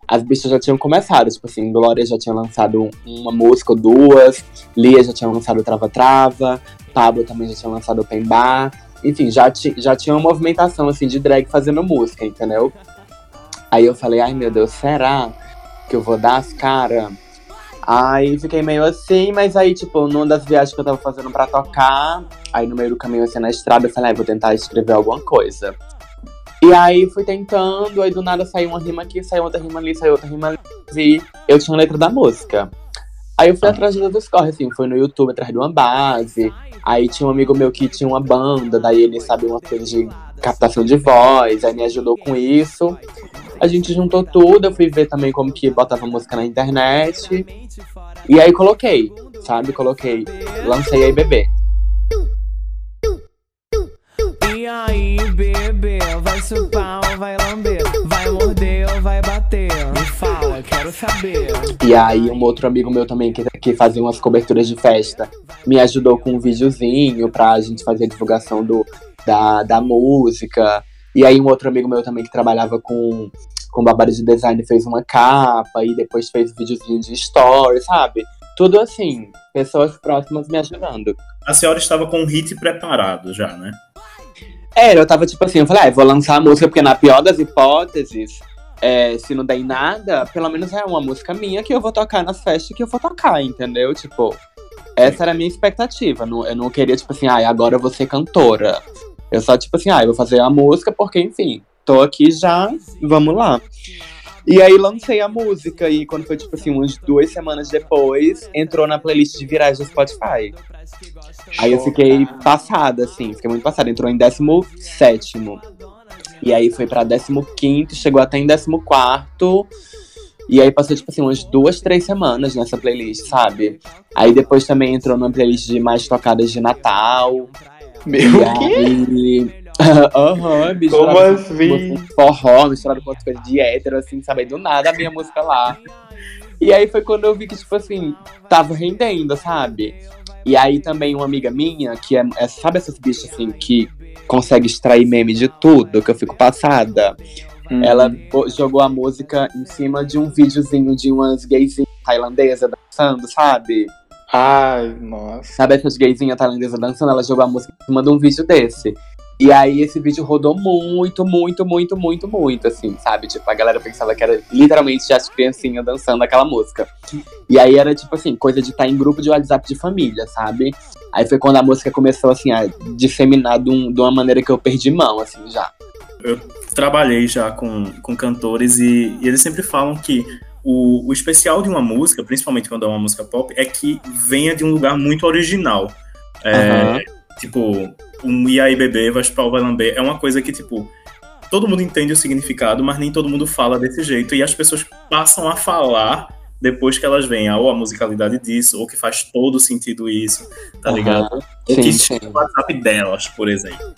as bichas já tinham começado. Tipo assim, Glória já tinha lançado uma música ou duas, Lia já tinha lançado Trava Trava, Pablo também já tinha lançado Open Bar. Enfim, já, já tinha uma movimentação assim de drag fazendo música, entendeu? Aí eu falei, ai meu Deus, será que eu vou dar as caras? Aí fiquei meio assim, mas aí, tipo, numa das viagens que eu tava fazendo pra tocar, aí no meio do caminho, assim, na estrada, eu falei, ah, vou tentar escrever alguma coisa. E aí fui tentando, aí do nada saiu uma rima aqui, saiu outra rima ali, saiu outra rima ali, e eu tinha a letra da música. Aí eu fui atrás de dos corres, assim, fui no YouTube atrás de uma base. Aí tinha um amigo meu que tinha uma banda, daí ele sabia uma coisa de captação de voz, aí me ajudou com isso. A gente juntou tudo, eu fui ver também como que botava música na internet. E aí coloquei, sabe? Coloquei, lancei aí bebê. E aí, bebê, vai chupar ou vai lamber? Vai morder ou vai bater? Me fala, quero saber. E aí, um outro amigo meu também, que, que fazia umas coberturas de festa, me ajudou com um videozinho pra gente fazer a divulgação do, da, da música. E aí um outro amigo meu também que trabalhava com, com babado de design fez uma capa e depois fez um videozinho de story, sabe? Tudo assim, pessoas próximas me ajudando. A senhora estava com o hit preparado já, né? Era, eu tava tipo assim, eu falei, ah, vou lançar a música porque na pior das hipóteses, é, se não der em nada, pelo menos é uma música minha que eu vou tocar nas festas que eu vou tocar, entendeu? Tipo, essa era a minha expectativa. Eu não queria, tipo assim, ah, agora eu vou ser cantora. Eu só, tipo assim, ah, eu vou fazer a música porque, enfim, tô aqui já, vamos lá. E aí lancei a música e quando foi, tipo assim, umas duas semanas depois, entrou na playlist de virais do Spotify. Aí eu fiquei passada, assim, fiquei muito passada. Entrou em 17. E aí foi pra 15, chegou até em 14. E aí passou, tipo assim, umas duas, três semanas nessa playlist, sabe? Aí depois também entrou numa playlist de mais tocadas de Natal. Meu e Aham, uhum, bicho. Como assim? Forró, misturado com coisas de hétero, assim, sabe? Do nada a minha música lá. E aí foi quando eu vi que, tipo assim, tava rendendo, sabe? E aí também uma amiga minha, que é, é sabe essas bichas assim, que consegue extrair meme de tudo, que eu fico passada. Hum. Ela jogou a música em cima de um videozinho de umas gaysinhas tailandesas dançando, sabe? Ai, nossa. Sabe essas gaysinhas tailandesas dançando? Ela jogou a música em cima de um vídeo desse. E aí esse vídeo rodou muito, muito, muito, muito, muito, assim, sabe? Tipo, a galera pensava que era literalmente já as criancinhas dançando aquela música. E aí era, tipo assim, coisa de estar em grupo de WhatsApp de família, sabe? Aí foi quando a música começou, assim, a disseminar de, um, de uma maneira que eu perdi mão, assim, já. Eu trabalhei já com, com cantores e, e eles sempre falam que o, o especial de uma música, principalmente quando é uma música pop, é que venha de um lugar muito original. É, uhum. Tipo, um e aí bebê, vai chupar ou vai lamber, é uma coisa que, tipo, todo mundo entende o significado, mas nem todo mundo fala desse jeito. E as pessoas passam a falar depois que elas veem, ah, ou a musicalidade disso, ou que faz todo sentido isso, tá Aham. ligado? Ou Sim, que sim. chega no WhatsApp delas, por exemplo.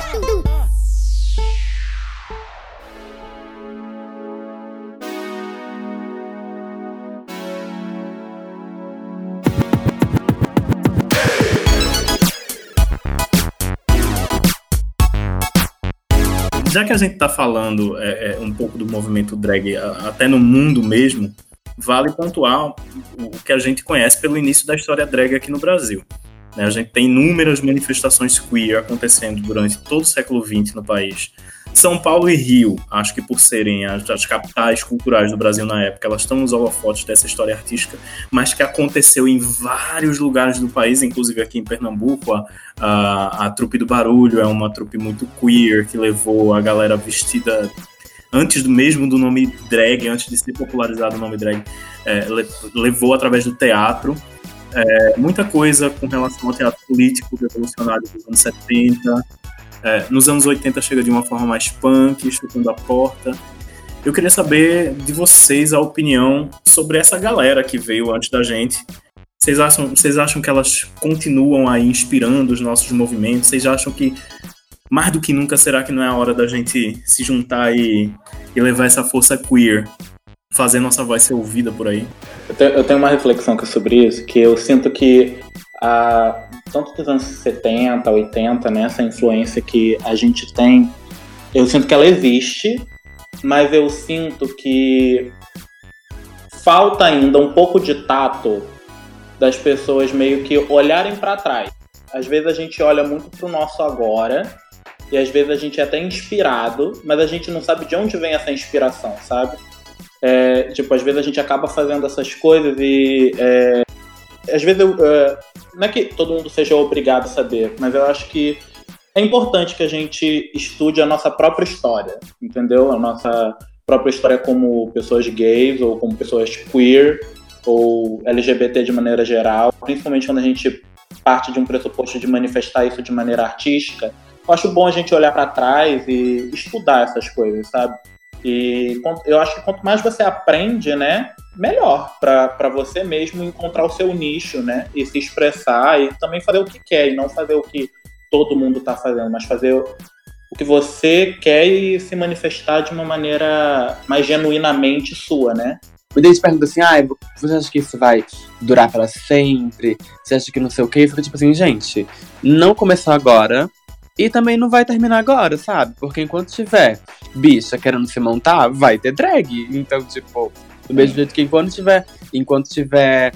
Já que a gente tá falando é, é, um pouco do movimento drag até no mundo mesmo, vale pontuar o que a gente conhece pelo início da história drag aqui no Brasil. Né? A gente tem inúmeras manifestações queer acontecendo durante todo o século XX no país. São Paulo e Rio, acho que por serem as, as capitais culturais do Brasil na época, elas estão nos holofotes dessa história artística, mas que aconteceu em vários lugares do país, inclusive aqui em Pernambuco. A, a, a Trupe do Barulho é uma trupe muito queer, que levou a galera vestida antes do mesmo do nome drag, antes de ser popularizado o nome drag, é, le- levou através do teatro. É, muita coisa com relação ao teatro político revolucionário dos anos 70. É, nos anos 80 chega de uma forma mais punk, chutando a porta. Eu queria saber de vocês a opinião sobre essa galera que veio antes da gente. Vocês acham, vocês acham que elas continuam aí inspirando os nossos movimentos? Vocês acham que mais do que nunca será que não é a hora da gente se juntar e, e levar essa força queer, fazer nossa voz ser ouvida por aí? Eu tenho, uma reflexão é sobre isso, que eu sinto que a, tanto dos anos 70, 80, né, essa influência que a gente tem, eu sinto que ela existe, mas eu sinto que falta ainda um pouco de tato das pessoas meio que olharem para trás. Às vezes a gente olha muito pro nosso agora e às vezes a gente é até inspirado, mas a gente não sabe de onde vem essa inspiração, sabe? É, tipo, às vezes a gente acaba fazendo essas coisas e. é, às vezes eu. é, não é que todo mundo seja obrigado a saber, mas eu acho que é importante que a gente estude a nossa própria história, entendeu? A nossa própria história como pessoas gays ou como pessoas queer ou LGBT de maneira geral, principalmente quando a gente parte de um pressuposto de manifestar isso de maneira artística. Eu acho bom a gente olhar para trás e estudar essas coisas, sabe? E eu acho que quanto mais você aprende, né, melhor para você mesmo encontrar o seu nicho, né, e se expressar e também fazer o que quer e não fazer o que todo mundo tá fazendo, mas fazer o o que você quer e se manifestar de uma maneira mais genuinamente sua, né? Muita gente pergunta assim, ah, você acha que isso vai durar para sempre? Você acha que não sei o quê? Eu fico tipo assim, gente, não começou agora e também não vai terminar agora, sabe? Porque enquanto tiver bicha querendo se montar, vai ter drag. Então, tipo, do mesmo jeito que enquanto tiver. Enquanto tiver.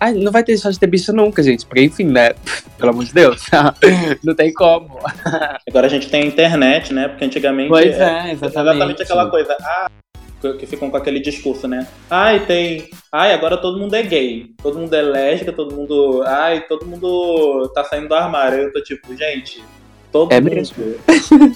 Ai, não vai deixar de ter bicha nunca, gente. Porque, enfim, né? Pelo amor de Deus. não tem como. Agora a gente tem a internet, né? Porque antigamente. Pois é, exatamente. aquela coisa. Ah, que- que ficam com aquele discurso, né? Ai, tem. Ai, agora todo mundo é gay. Todo mundo é lésbica, todo mundo. Ai, todo mundo tá saindo do armário. Eu tô tipo, gente. Todo É mundo. mesmo?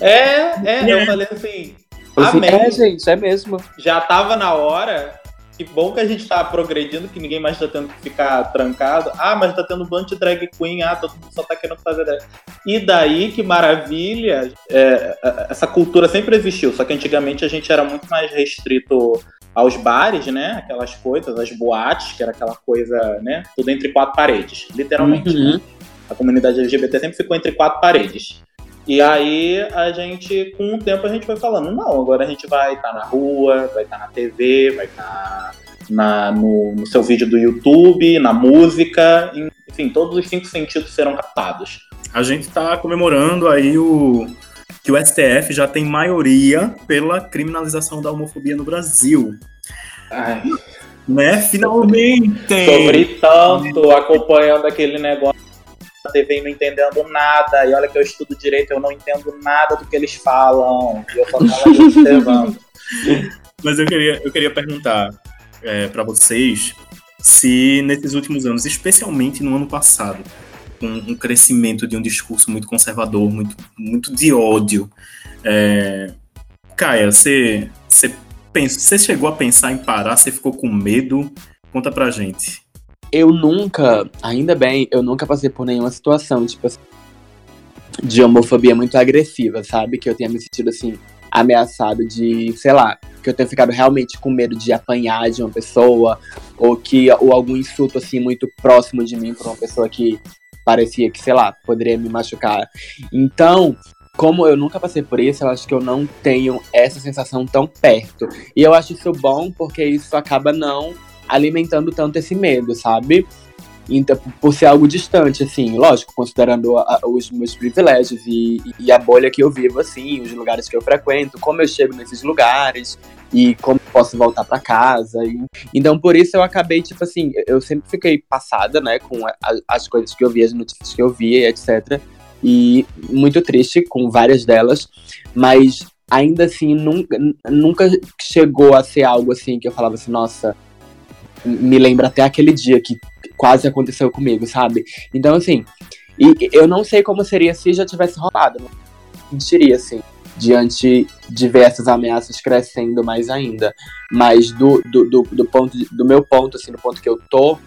É, é, eu falei assim. Assim, Amém. é, gente, é mesmo. Já tava na hora. Que bom que a gente tá progredindo, que ninguém mais tá tendo que ficar trancado. Ah, mas tá tendo um bando de drag queen. Ah, todo mundo só tá querendo fazer drag. E daí, que maravilha. É, é, essa cultura sempre existiu, só que antigamente a gente era muito mais restrito aos bares, né? Aquelas coisas, as boates, que era aquela coisa, né? Tudo entre quatro paredes, literalmente. Uhum. né? A comunidade LGBT sempre ficou entre quatro paredes. E aí a gente, com o tempo, a gente foi falando, não, agora a gente vai estar na rua, vai estar na TV, vai estar na, no, no seu vídeo do YouTube, na música, enfim, todos os cinco sentidos serão captados. A gente tá comemorando aí o que o STF já tem maioria pela criminalização da homofobia no Brasil. Ai. Né? Finalmente! Sofri tanto acompanhando aquele negócio TV e não entendendo nada. E olha que eu estudo direito, eu não entendo nada do que eles falam. E eu só tava observando. Mas eu queria, eu queria perguntar é, para vocês se nesses últimos anos, especialmente no ano passado, com um crescimento de um discurso muito conservador, muito, muito de ódio, é, Caia, você, você, pensa, você chegou a pensar em parar? Você ficou com medo? Conta pra gente. Eu nunca, ainda bem, eu nunca passei por nenhuma situação, tipo assim, de homofobia muito agressiva, sabe? Que eu tenha me sentido assim, ameaçado de, sei lá, que eu tenha ficado realmente com medo de apanhar de uma pessoa, ou que ou algum insulto assim muito próximo de mim por uma pessoa que parecia que, sei lá, poderia me machucar. Então, como eu nunca passei por isso, eu acho que eu não tenho essa sensação tão perto. E eu acho isso bom porque isso acaba não alimentando tanto esse medo, sabe? Então, por ser algo distante, assim, lógico, considerando a, os meus privilégios e, e, a bolha que eu vivo, assim, os lugares que eu frequento, como eu chego nesses lugares e como posso voltar para casa. E, então, por isso eu acabei, tipo assim, eu sempre fiquei passada, né, com a, as coisas que eu via, as notícias que eu via, etc. E muito triste com várias delas, mas ainda assim, nunca, nunca chegou a ser algo assim que eu falava assim, nossa me lembra até aquele dia que quase aconteceu comigo, sabe? Então, assim, e eu não sei como seria se já tivesse rolado. Não sentiria, assim, diante de ameaças crescendo mais ainda. Mas do, do, do, do ponto do meu ponto, assim, do ponto que eu tô,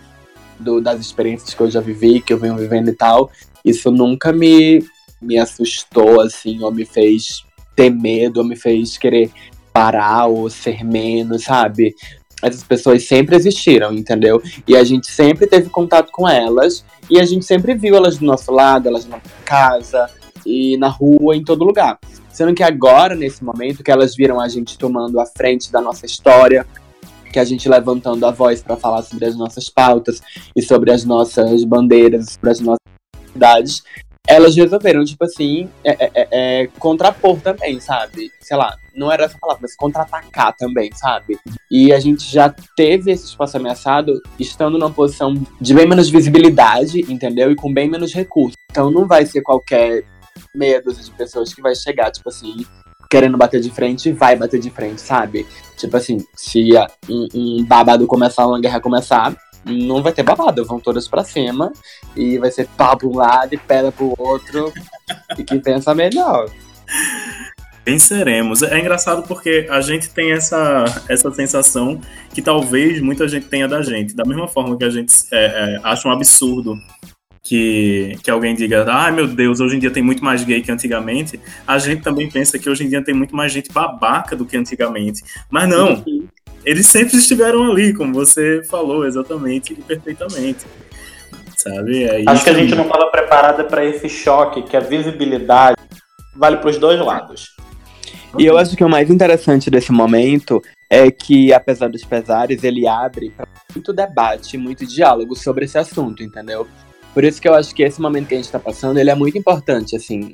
do, das experiências que eu já vivi, que eu venho vivendo e tal, isso nunca me, me assustou, assim, ou me fez ter medo, ou me fez querer parar ou ser menos, sabe? Essas pessoas sempre existiram, entendeu? E a gente sempre teve contato com elas e a gente sempre viu elas do nosso lado, elas na casa e na rua, em todo lugar. Sendo que agora, nesse momento, que elas viram a gente tomando a frente da nossa história, que a gente levantando a voz para falar sobre as nossas pautas e sobre as nossas bandeiras, sobre as nossas cidades, elas resolveram, tipo assim, é, é, é, é, contrapor também, sabe? Sei lá, não era essa palavra, mas contra-atacar também, sabe? E a gente já teve esse espaço ameaçado estando numa posição de bem menos visibilidade, entendeu? E com bem menos recursos. Então não vai ser qualquer meia dúzia de pessoas que vai chegar, tipo assim, querendo bater de frente, vai bater de frente, sabe? Tipo assim, se um, um babado começar, uma guerra começar, não vai ter babado, vão todas pra cima e vai ser pau pra um lado e pedra pro outro e quem pensa melhor. Venceremos. É engraçado porque a gente tem essa, essa sensação que talvez muita gente tenha da gente. Da mesma forma que a gente é, é, acha um absurdo que, que alguém diga, ai ah, meu Deus, hoje em dia tem muito mais gay que antigamente, a gente também pensa que hoje em dia tem muito mais gente babaca do que antigamente. Mas não, eles sempre estiveram ali, como você falou exatamente e perfeitamente. Sabe? É Acho que a gente não estava preparada para esse choque, que a visibilidade vale para os dois lados. E eu acho que o mais interessante desse momento é que, apesar dos pesares, ele abre para muito debate, muito diálogo sobre esse assunto, entendeu? Por isso que eu acho que esse momento que a gente está passando, ele é muito importante, assim.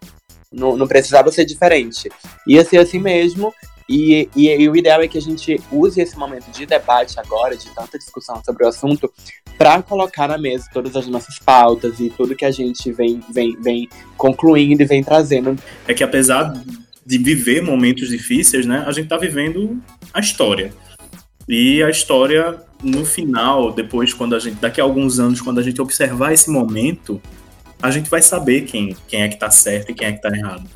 Não, não precisava ser diferente. Ia ser assim mesmo, e, e, e, o ideal é que a gente use esse momento de debate agora, de tanta discussão sobre o assunto, para colocar na mesa todas as nossas pautas e tudo que a gente vem, vem, vem concluindo e vem trazendo. É que apesar de viver momentos difíceis, né, a gente está vivendo a história. E a história, no final, depois, quando a gente, daqui a alguns anos, quando a gente observar esse momento, a gente vai saber quem, quem é que tá certo e quem é que tá errado.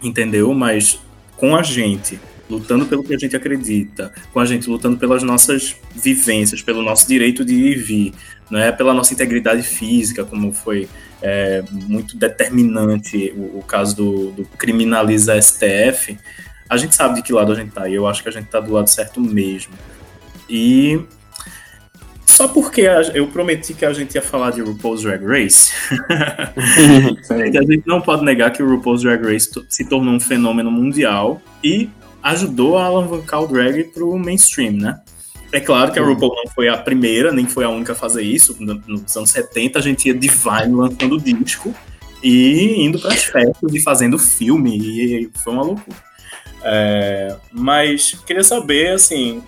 Entendeu? Mas com a gente lutando pelo que a gente acredita, com a gente lutando pelas nossas vivências, pelo nosso direito de ir e vir, não é? Pela nossa integridade física, como foi é, muito determinante o, o caso do, do, Criminaliza STF, a gente sabe de que lado a gente tá, e eu acho que a gente tá do lado certo mesmo. E só porque eu prometi que a gente ia falar de RuPaul's Drag Race, a gente não pode negar que o RuPaul's Drag Race se tornou um fenômeno mundial e ajudou a alavancar o drag pro mainstream, né? É claro que a RuPaul não foi a primeira, nem foi a única a fazer isso. Nos anos 70 a gente ia Divine lançando disco e indo para as festas e fazendo filme, e foi uma loucura. É, mas queria saber, assim,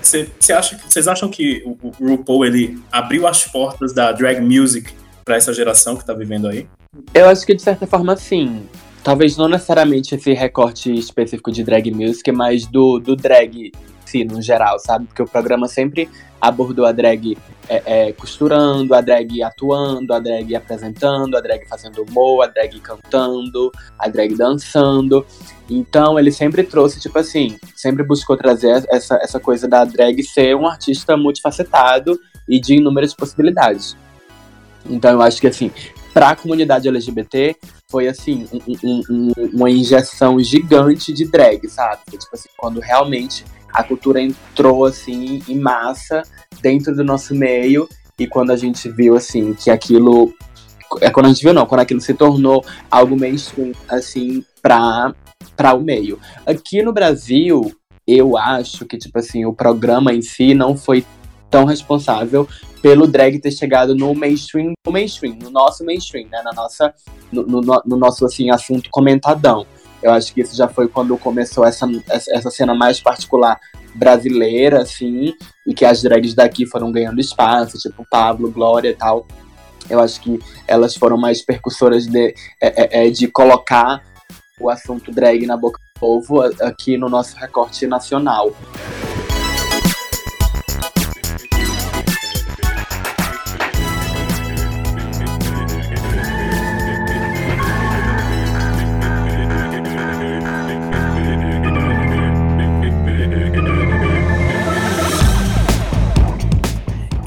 você é, acha, vocês acham que o, o RuPaul ele abriu as portas da drag music para essa geração que está vivendo aí? Eu acho que de certa forma sim. Talvez não necessariamente esse recorte específico de drag music, mas do, do drag sim, no geral, sabe? Porque o programa sempre abordou a drag é, é, costurando, a drag atuando, a drag apresentando, a drag fazendo humor, a drag cantando, a drag dançando. Então ele sempre trouxe, tipo assim, sempre buscou trazer essa, essa coisa da drag ser um artista multifacetado e de inúmeras possibilidades. Então eu acho que assim, para a comunidade LGBT foi assim um, um, um, uma injeção gigante de drag, sabe? Tipo assim, quando realmente a cultura entrou assim em massa dentro do nosso meio e quando a gente viu assim que aquilo é quando a gente viu não, quando aquilo se tornou algo mainstream assim para para o meio. Aqui no Brasil, eu acho que tipo assim, o programa em si não foi tão responsável pelo drag ter chegado no mainstream, no mainstream, no nosso mainstream, né, na nossa no, no, no nosso assim assunto comentadão. Eu acho que isso já foi quando começou essa, essa cena mais particular brasileira, assim, e que as drags daqui foram ganhando espaço, tipo Pablo, Glória e tal. Eu acho que elas foram mais percussoras de, é, é, é de colocar o assunto drag na boca do povo aqui no nosso recorte nacional.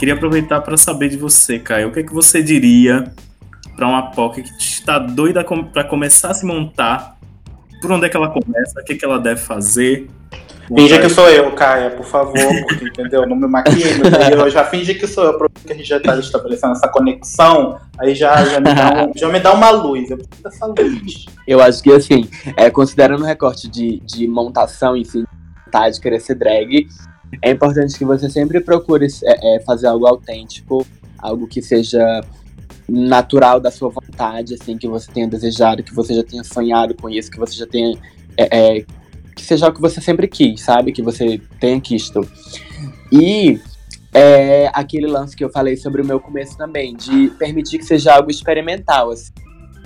Queria aproveitar para saber de você, Caio. O que, é que você diria para uma POC que está doida para começar a se montar? Por onde é que ela começa? O que, é que ela deve fazer? Finge que sou eu, Caia, por favor, porque, entendeu? Não me maquie, eu já finge que sou eu, porque a gente já está estabelecendo essa conexão, aí já, já, me dá um, já me dá uma luz, eu preciso dessa luz. Eu acho que, assim, é, considerando o recorte de, de montação, enfim, tá, de querer ser drag, é importante que você sempre procure é, é, fazer algo autêntico, algo que seja natural da sua vontade, assim, que você tenha desejado, que você já tenha sonhado com isso, que você já tenha. É, é, que seja o que você sempre quis, sabe? Que você tenha quisto. E é aquele lance que eu falei sobre o meu começo também, de permitir que seja algo experimental, assim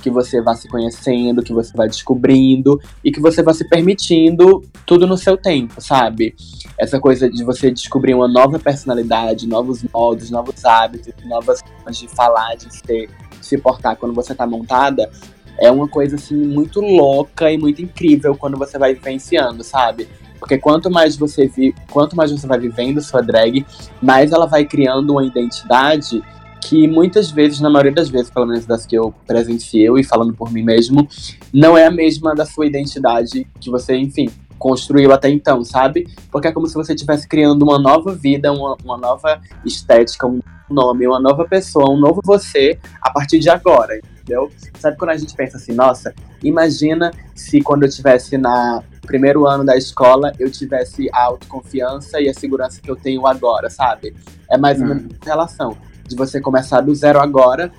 que você vá se conhecendo, que você vai descobrindo e que você vá se permitindo tudo no seu tempo, sabe? Essa coisa de você descobrir uma nova personalidade, novos modos, novos hábitos, novas formas de falar, de ser, de se portar quando você tá montada, é uma coisa assim muito louca e muito incrível quando você vai vivenciando, sabe? Porque quanto mais você vi, quanto mais você vai vivendo sua drag, mais ela vai criando uma identidade que muitas vezes, na maioria das vezes, pelo menos das que eu presenciei e falando por mim mesmo, não é a mesma da sua identidade que você, enfim, construiu até então, sabe? Porque é como se você estivesse criando uma nova vida, uma, uma nova estética, um nome, uma nova pessoa, um novo você a partir de agora, entendeu? Sabe quando a gente pensa assim, nossa, imagina se quando eu estivesse na primeiro ano da escola eu tivesse a autoconfiança e a segurança que eu tenho agora, sabe? É mais ou menos hum. relação de você começar do zero agora,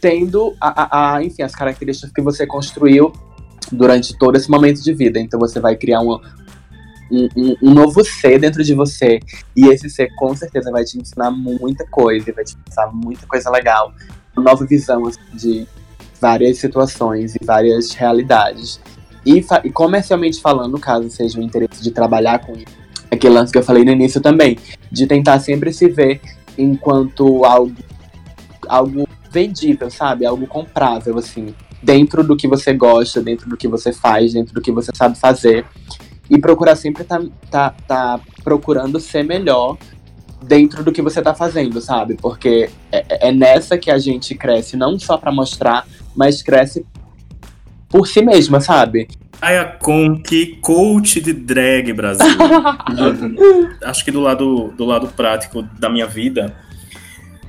tendo a, a, a, enfim, as características que você construiu durante todo esse momento de vida. Então você vai criar um, um, um, novo ser dentro de você. E esse ser com certeza vai te ensinar muita coisa, vai te ensinar muita coisa legal. Uma nova visão assim, de várias situações e várias realidades. E, e, comercialmente falando, caso seja o interesse de trabalhar com aquele lance que eu falei no início também, de tentar sempre se ver enquanto algo, algo vendível, sabe? Algo comprável, assim. Dentro do que você gosta, dentro do que você faz, dentro do que você sabe fazer. E procurar sempre tá, tá, tá procurando ser melhor dentro do que você tá fazendo, sabe? Porque é, é nessa que a gente cresce, não só para mostrar, mas cresce por si mesma, sabe? Aya que coach de drag Brasil. Acho que do lado, do lado prático da minha vida,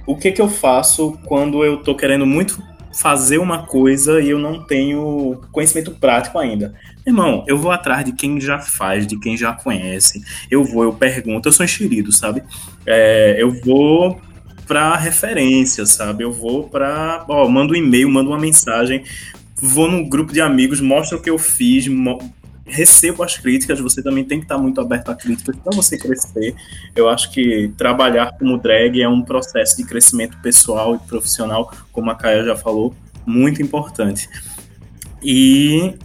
o que que eu faço quando eu tô querendo muito fazer uma coisa e eu não tenho conhecimento prático ainda? Irmão, eu vou atrás de quem já faz, de quem já conhece. Eu vou, eu pergunto, eu sou enxerido, sabe? É, eu vou para referência, sabe? Eu vou para, ó, mando um e-mail, mando uma mensagem vou num grupo de amigos, mostro o que eu fiz, recebo as críticas, você também tem que estar muito aberto a críticas para você crescer. Eu acho que trabalhar como drag é um processo de crescimento pessoal e profissional, como a Caia já falou, muito importante. E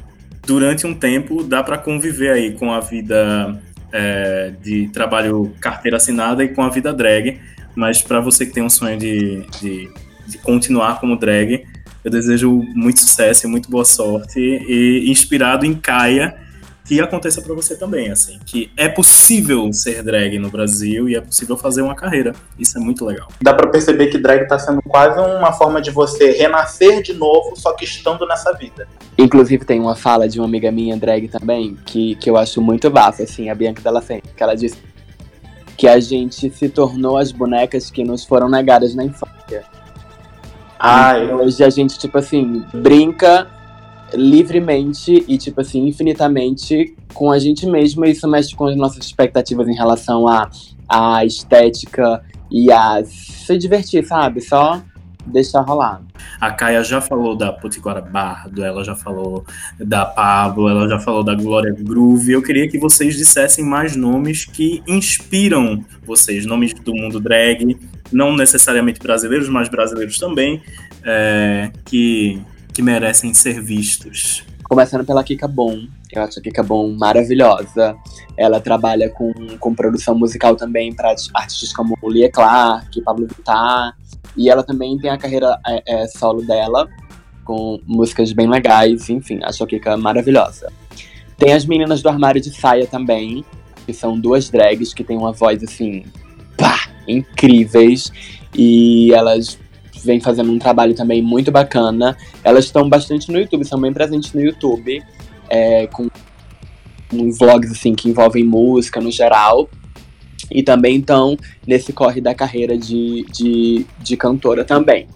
durante um tempo dá para conviver aí com a vida é, de trabalho carteira assinada e com a vida drag, mas para você que tem um sonho de, de, de continuar como drag, eu desejo muito sucesso e muito boa sorte. E inspirado em Caia, que aconteça para você também, assim, que é possível ser drag no Brasil e é possível fazer uma carreira. Isso é muito legal. Dá pra perceber que drag tá sendo quase uma forma de você renascer de novo, só que estando nessa vida. Inclusive tem uma fala de uma amiga minha drag também, que, que eu acho muito bafo, assim, a Bianca Della Fente, que ela disse que a gente se tornou as bonecas que nos foram negadas na infância. Ai. Então, hoje a gente, tipo assim, brinca livremente e, tipo assim, infinitamente com a gente mesmo. E isso mexe com as nossas expectativas em relação à à à estética e a se divertir, sabe? Só deixar rolar. A Kaia já falou da Potiguara Bardo, ela já falou da Pablo, ela já falou da Glória Groove. Eu queria que vocês dissessem mais nomes que inspiram vocês, nomes do mundo drag, não necessariamente brasileiros, mas brasileiros também, é, que, que merecem ser vistos. Começando pela Kika Bon. Eu acho a Kika Bon maravilhosa. Ela trabalha com, com produção musical também para artistas como Lia Clark, Pablo Vittar. E ela também tem a carreira é, é, solo dela, com músicas bem legais. Enfim, acho a Kika maravilhosa. Tem as meninas do armário de saia também, que são duas drags que têm uma voz assim, incríveis. E elas vêm fazendo um trabalho também muito bacana. Elas estão bastante no YouTube, são bem presentes no YouTube, é, com, com vlogs assim que envolvem música no geral. E também estão nesse corre da carreira de, de, de cantora também.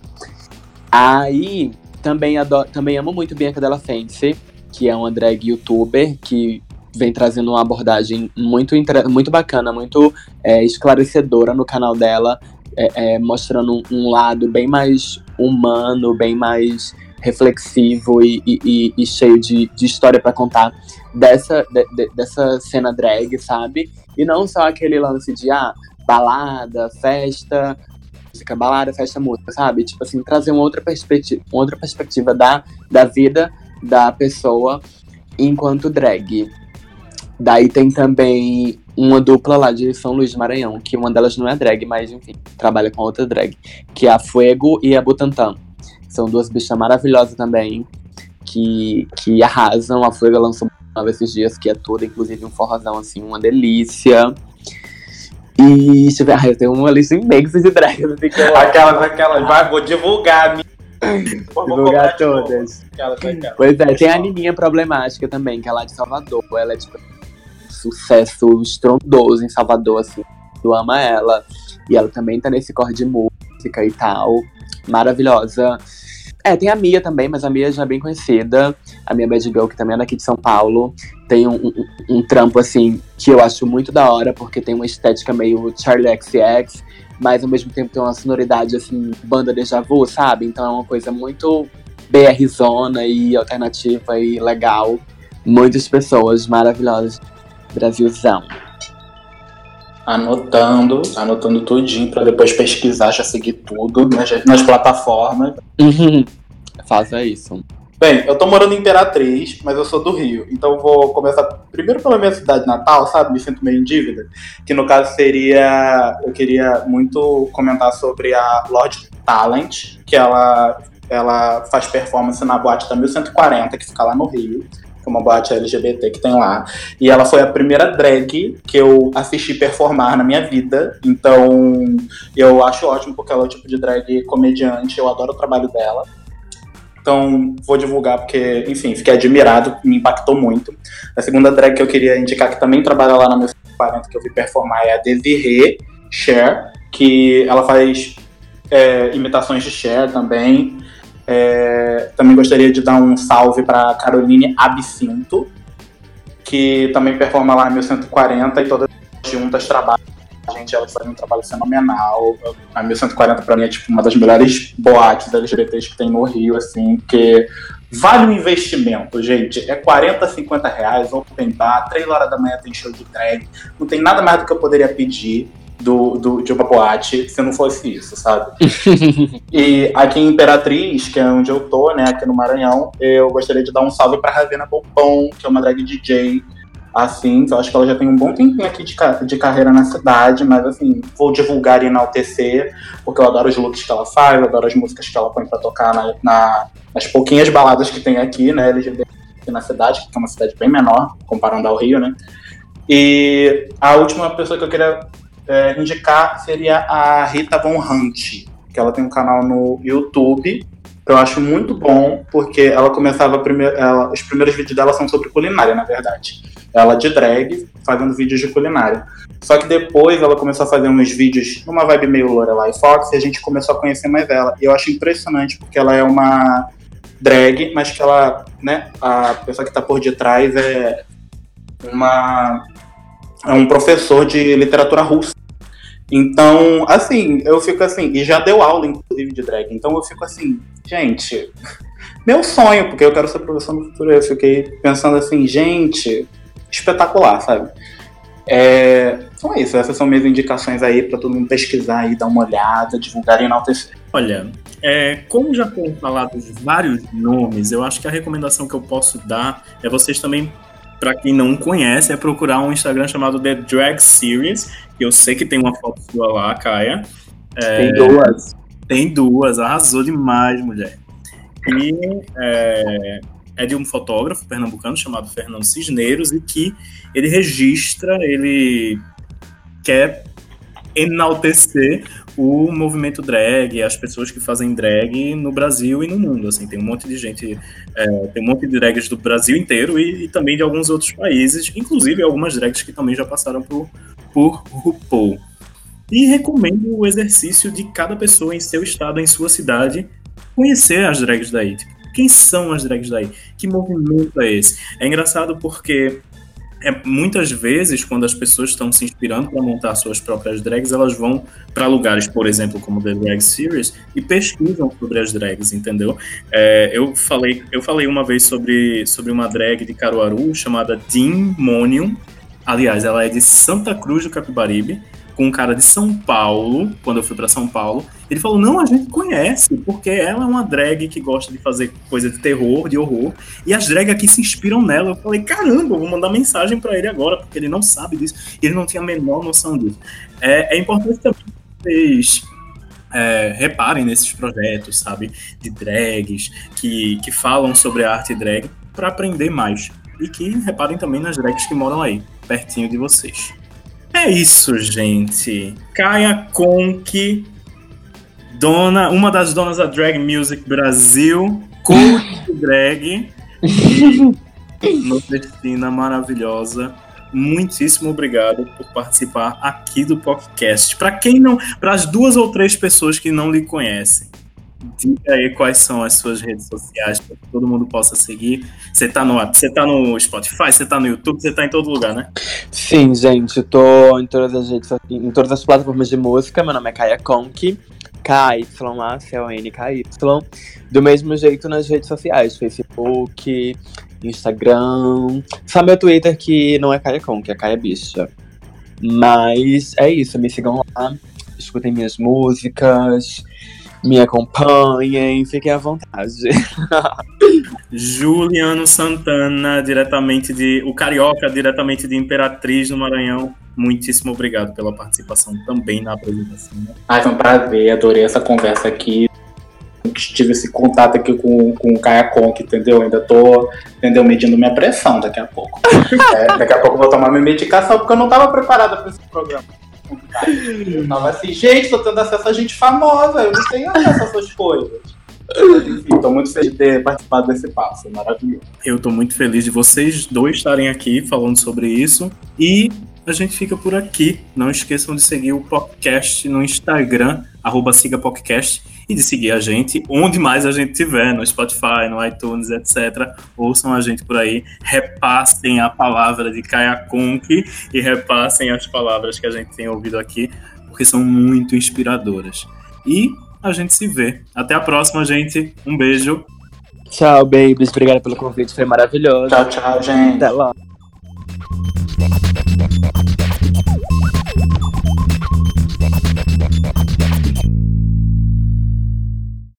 Aí também, adoro, também amo muito Bianca Della Fence, que é uma drag youtuber que vem trazendo uma abordagem muito, muito bacana, muito é, esclarecedora no canal dela, é, é, mostrando um lado bem mais humano, bem mais reflexivo e, e, e cheio de, de história para contar dessa, de, de, dessa cena drag, sabe? E não só aquele lance de ah, balada, festa, música, balada, festa, música, sabe? Tipo assim, trazer uma outra perspectiva, uma outra perspectiva da, da vida da pessoa enquanto drag. Daí tem também uma dupla lá de São Luís de Maranhão, que uma delas não é drag, mas enfim, trabalha com outra drag, que é a Fuego e a Butantan. São duas bichas maravilhosas também, que, que arrasam. A Fuego lançou uma esses dias, que é toda, inclusive, um forrozão, assim, uma delícia. E deixa eu ver, ah, eu tenho uma lista imensa de drags. Assim, que eu... Aquelas, aquelas, vai, vou divulgar a minha. Divulgar todas. Aquelas, aquelas. Pois é, tem a Nininha Problemática também, que é lá de Salvador. Ela é, tipo, sucesso estrondoso em Salvador, assim. Tu ama ela. E ela também tá nesse corre de música e tal. Maravilhosa. É, tem a Mia também, mas a Mia já é bem conhecida. A Mia Bad Girl, que também é daqui de São Paulo. Tem um, um, um, trampo, assim, que eu acho muito da hora, porque tem uma estética meio Charlie XX, mas ao mesmo tempo tem uma sonoridade, assim, banda déjà vu, sabe? Então é uma coisa muito BR zona e alternativa e legal. Muitas pessoas maravilhosas. Brasilzão. Anotando, anotando tudinho pra depois pesquisar, já seguir tudo nas, nas plataformas. Faça isso. Bem, eu tô morando em Imperatriz, mas eu sou do Rio. Então eu vou começar primeiro pela minha cidade natal, sabe? Me sinto meio em dívida. Que no caso seria. Eu queria muito comentar sobre a Lord Talent, que ela, ela faz performance na boate da 1140, que fica lá no Rio uma boate LGBT que tem lá. E ela foi a primeira drag que eu assisti performar na minha vida. Então, eu acho ótimo porque ela é o tipo de drag comediante, eu adoro o trabalho dela. Então, vou divulgar porque, enfim, fiquei admirado, me impactou muito. A segunda drag que eu queria indicar, que também trabalha lá na 1940, que eu vi performar, é a Desiree Cher, que ela faz é, imitações de Cher também. É, também gostaria de dar um salve para Caroline Absinto, que também performa lá em 1140 e todas juntas trabalham. Gente, elas fazem um trabalho fenomenal. A 1140 para mim é tipo uma das melhores boates LGBTs que tem no Rio, assim, porque vale o investimento, gente. É 40, 50 reais, open bar, 3 horas da manhã tem show de drag. Não tem nada mais do que eu poderia pedir do, do, de uma boate se não fosse isso, sabe? e aqui em Imperatriz, que é onde eu tô, né, aqui no Maranhão, eu gostaria de dar um salve pra Ravena Bobão, que é uma drag DJ, assim, que eu acho que ela já tem um bom tempinho aqui de, de carreira na cidade, mas assim, vou divulgar e enaltecer, porque eu adoro os looks que ela faz, eu adoro as músicas que ela põe pra tocar na, na nas pouquinhas baladas que tem aqui, né, LGBT aqui na cidade, que é uma cidade bem menor, comparando ao Rio, né? E a última pessoa que eu queria é, indicar seria a Rita Von Hunt, que ela tem um canal no YouTube que eu acho muito bom, porque ela começava os primeiros vídeos dela são sobre culinária, na verdade. Ela de drag, fazendo vídeos de culinária. Só que depois ela começou a fazer uns vídeos numa vibe meio Lorelai Fox e a gente começou a conhecer mais ela. E eu acho impressionante porque ela é uma drag, mas que ela, né, a pessoa que está por detrás é uma é um professor de literatura russa. Então, assim, eu fico assim, e já deu aula, inclusive, de drag. Então eu fico assim, gente, meu sonho, porque eu quero ser professor no futuro. Eu fiquei pensando assim, gente, espetacular, sabe? É, então é isso, essas são minhas indicações aí para todo mundo pesquisar aí, dar uma olhada, divulgar e enaltecer. Olha, é, como já foram falados vários nomes, eu acho que a recomendação que eu posso dar é vocês também, para quem não conhece, é procurar um Instagram chamado The Drag Series, que eu sei que tem uma foto sua lá, Caia. É, Tem duas. Tem duas, arrasou demais, mulher. E é, é de um fotógrafo pernambucano chamado Fernando Cisneiros e que ele registra, ele quer enaltecer o movimento drag, as pessoas que fazem drag no Brasil e no mundo. Assim, tem um monte de gente, é, tem um monte de drags do Brasil inteiro e, e também de alguns outros países, inclusive algumas drags que também já passaram por, por RuPaul. E recomendo o exercício de cada pessoa em seu estado, em sua cidade, conhecer as drags daí. Tipo, quem são as drags daí? Que movimento é esse? É engraçado porque é, muitas vezes, quando as pessoas estão se inspirando para montar suas próprias drags, elas vão para lugares, por exemplo, como The Drag Series, e pesquisam sobre as drags, entendeu? É, eu, falei, eu falei uma vez sobre, sobre uma drag de Caruaru chamada Demonium. Aliás, ela é de Santa Cruz do Capibaribe com um cara de São Paulo, quando eu fui para São Paulo. Ele falou: Não, a gente conhece, porque ela é uma drag que gosta de fazer coisa de terror, de horror, e as drags aqui se inspiram nela. Eu falei: Caramba, vou mandar mensagem para ele agora, porque ele não sabe disso, ele não tinha a menor noção disso. É, é importante também que vocês. É, reparem nesses projetos, sabe, de drags que, que falam sobre a arte drag para aprender mais. E que reparem também nas drags que moram aí, pertinho de vocês. É isso, gente. Kaia Conk, dona, uma das donas da Drag Music Brasil, coach drag, nordestina maravilhosa. Muitíssimo obrigado por participar aqui do podcast. Para quem não, para as duas ou três pessoas que não lhe conhecem, diga aí quais são as suas redes sociais para que todo mundo possa seguir. Você tá no, você tá no Spotify, você tá no YouTube, você tá em todo lugar, né? Sim, gente, tô em todas as redes, em todas as plataformas de música. Meu nome é Kaia Conk, K-Y-A-C-O-N-K-Y. Do mesmo jeito nas redes sociais, Facebook, Instagram. Só meu Twitter que não é Kaia Conk, é Kaia Bicha. Mas é isso, me sigam lá, escutem minhas músicas, me acompanhem, fiquem à vontade. Juliano Santana, diretamente de. O Carioca, diretamente de Imperatriz no Maranhão. Muitíssimo obrigado pela participação também na apresentação. né? Ai, foi um prazer, adorei essa conversa aqui. Tive esse contato aqui com, com o Conk, entendeu? Ainda tô, entendeu, medindo minha pressão daqui a pouco. É, daqui a pouco eu vou tomar minha medicação, porque eu não tava preparada para esse programa. Eu tava assim, gente, tô tendo acesso a gente famosa, eu não tenho acesso a essas coisas. Enfim, tô muito feliz de ter participado desse passo, maravilhoso. Eu tô muito feliz de vocês dois estarem aqui falando sobre isso. E a gente fica por aqui. Não esqueçam de seguir o podcast no Instagram, arroba siga podcast, e de seguir a gente onde mais a gente tiver, no Spotify, no iTunes, etc. Ouçam a gente por aí, repassem a palavra de Kaia Conk e repassem as palavras que a gente tem ouvido aqui, porque são muito inspiradoras. E a gente se vê. Até a próxima, gente. Um beijo. Tchau, babies. Obrigada pelo convite, foi maravilhoso. Tchau, tchau, gente. Até lá.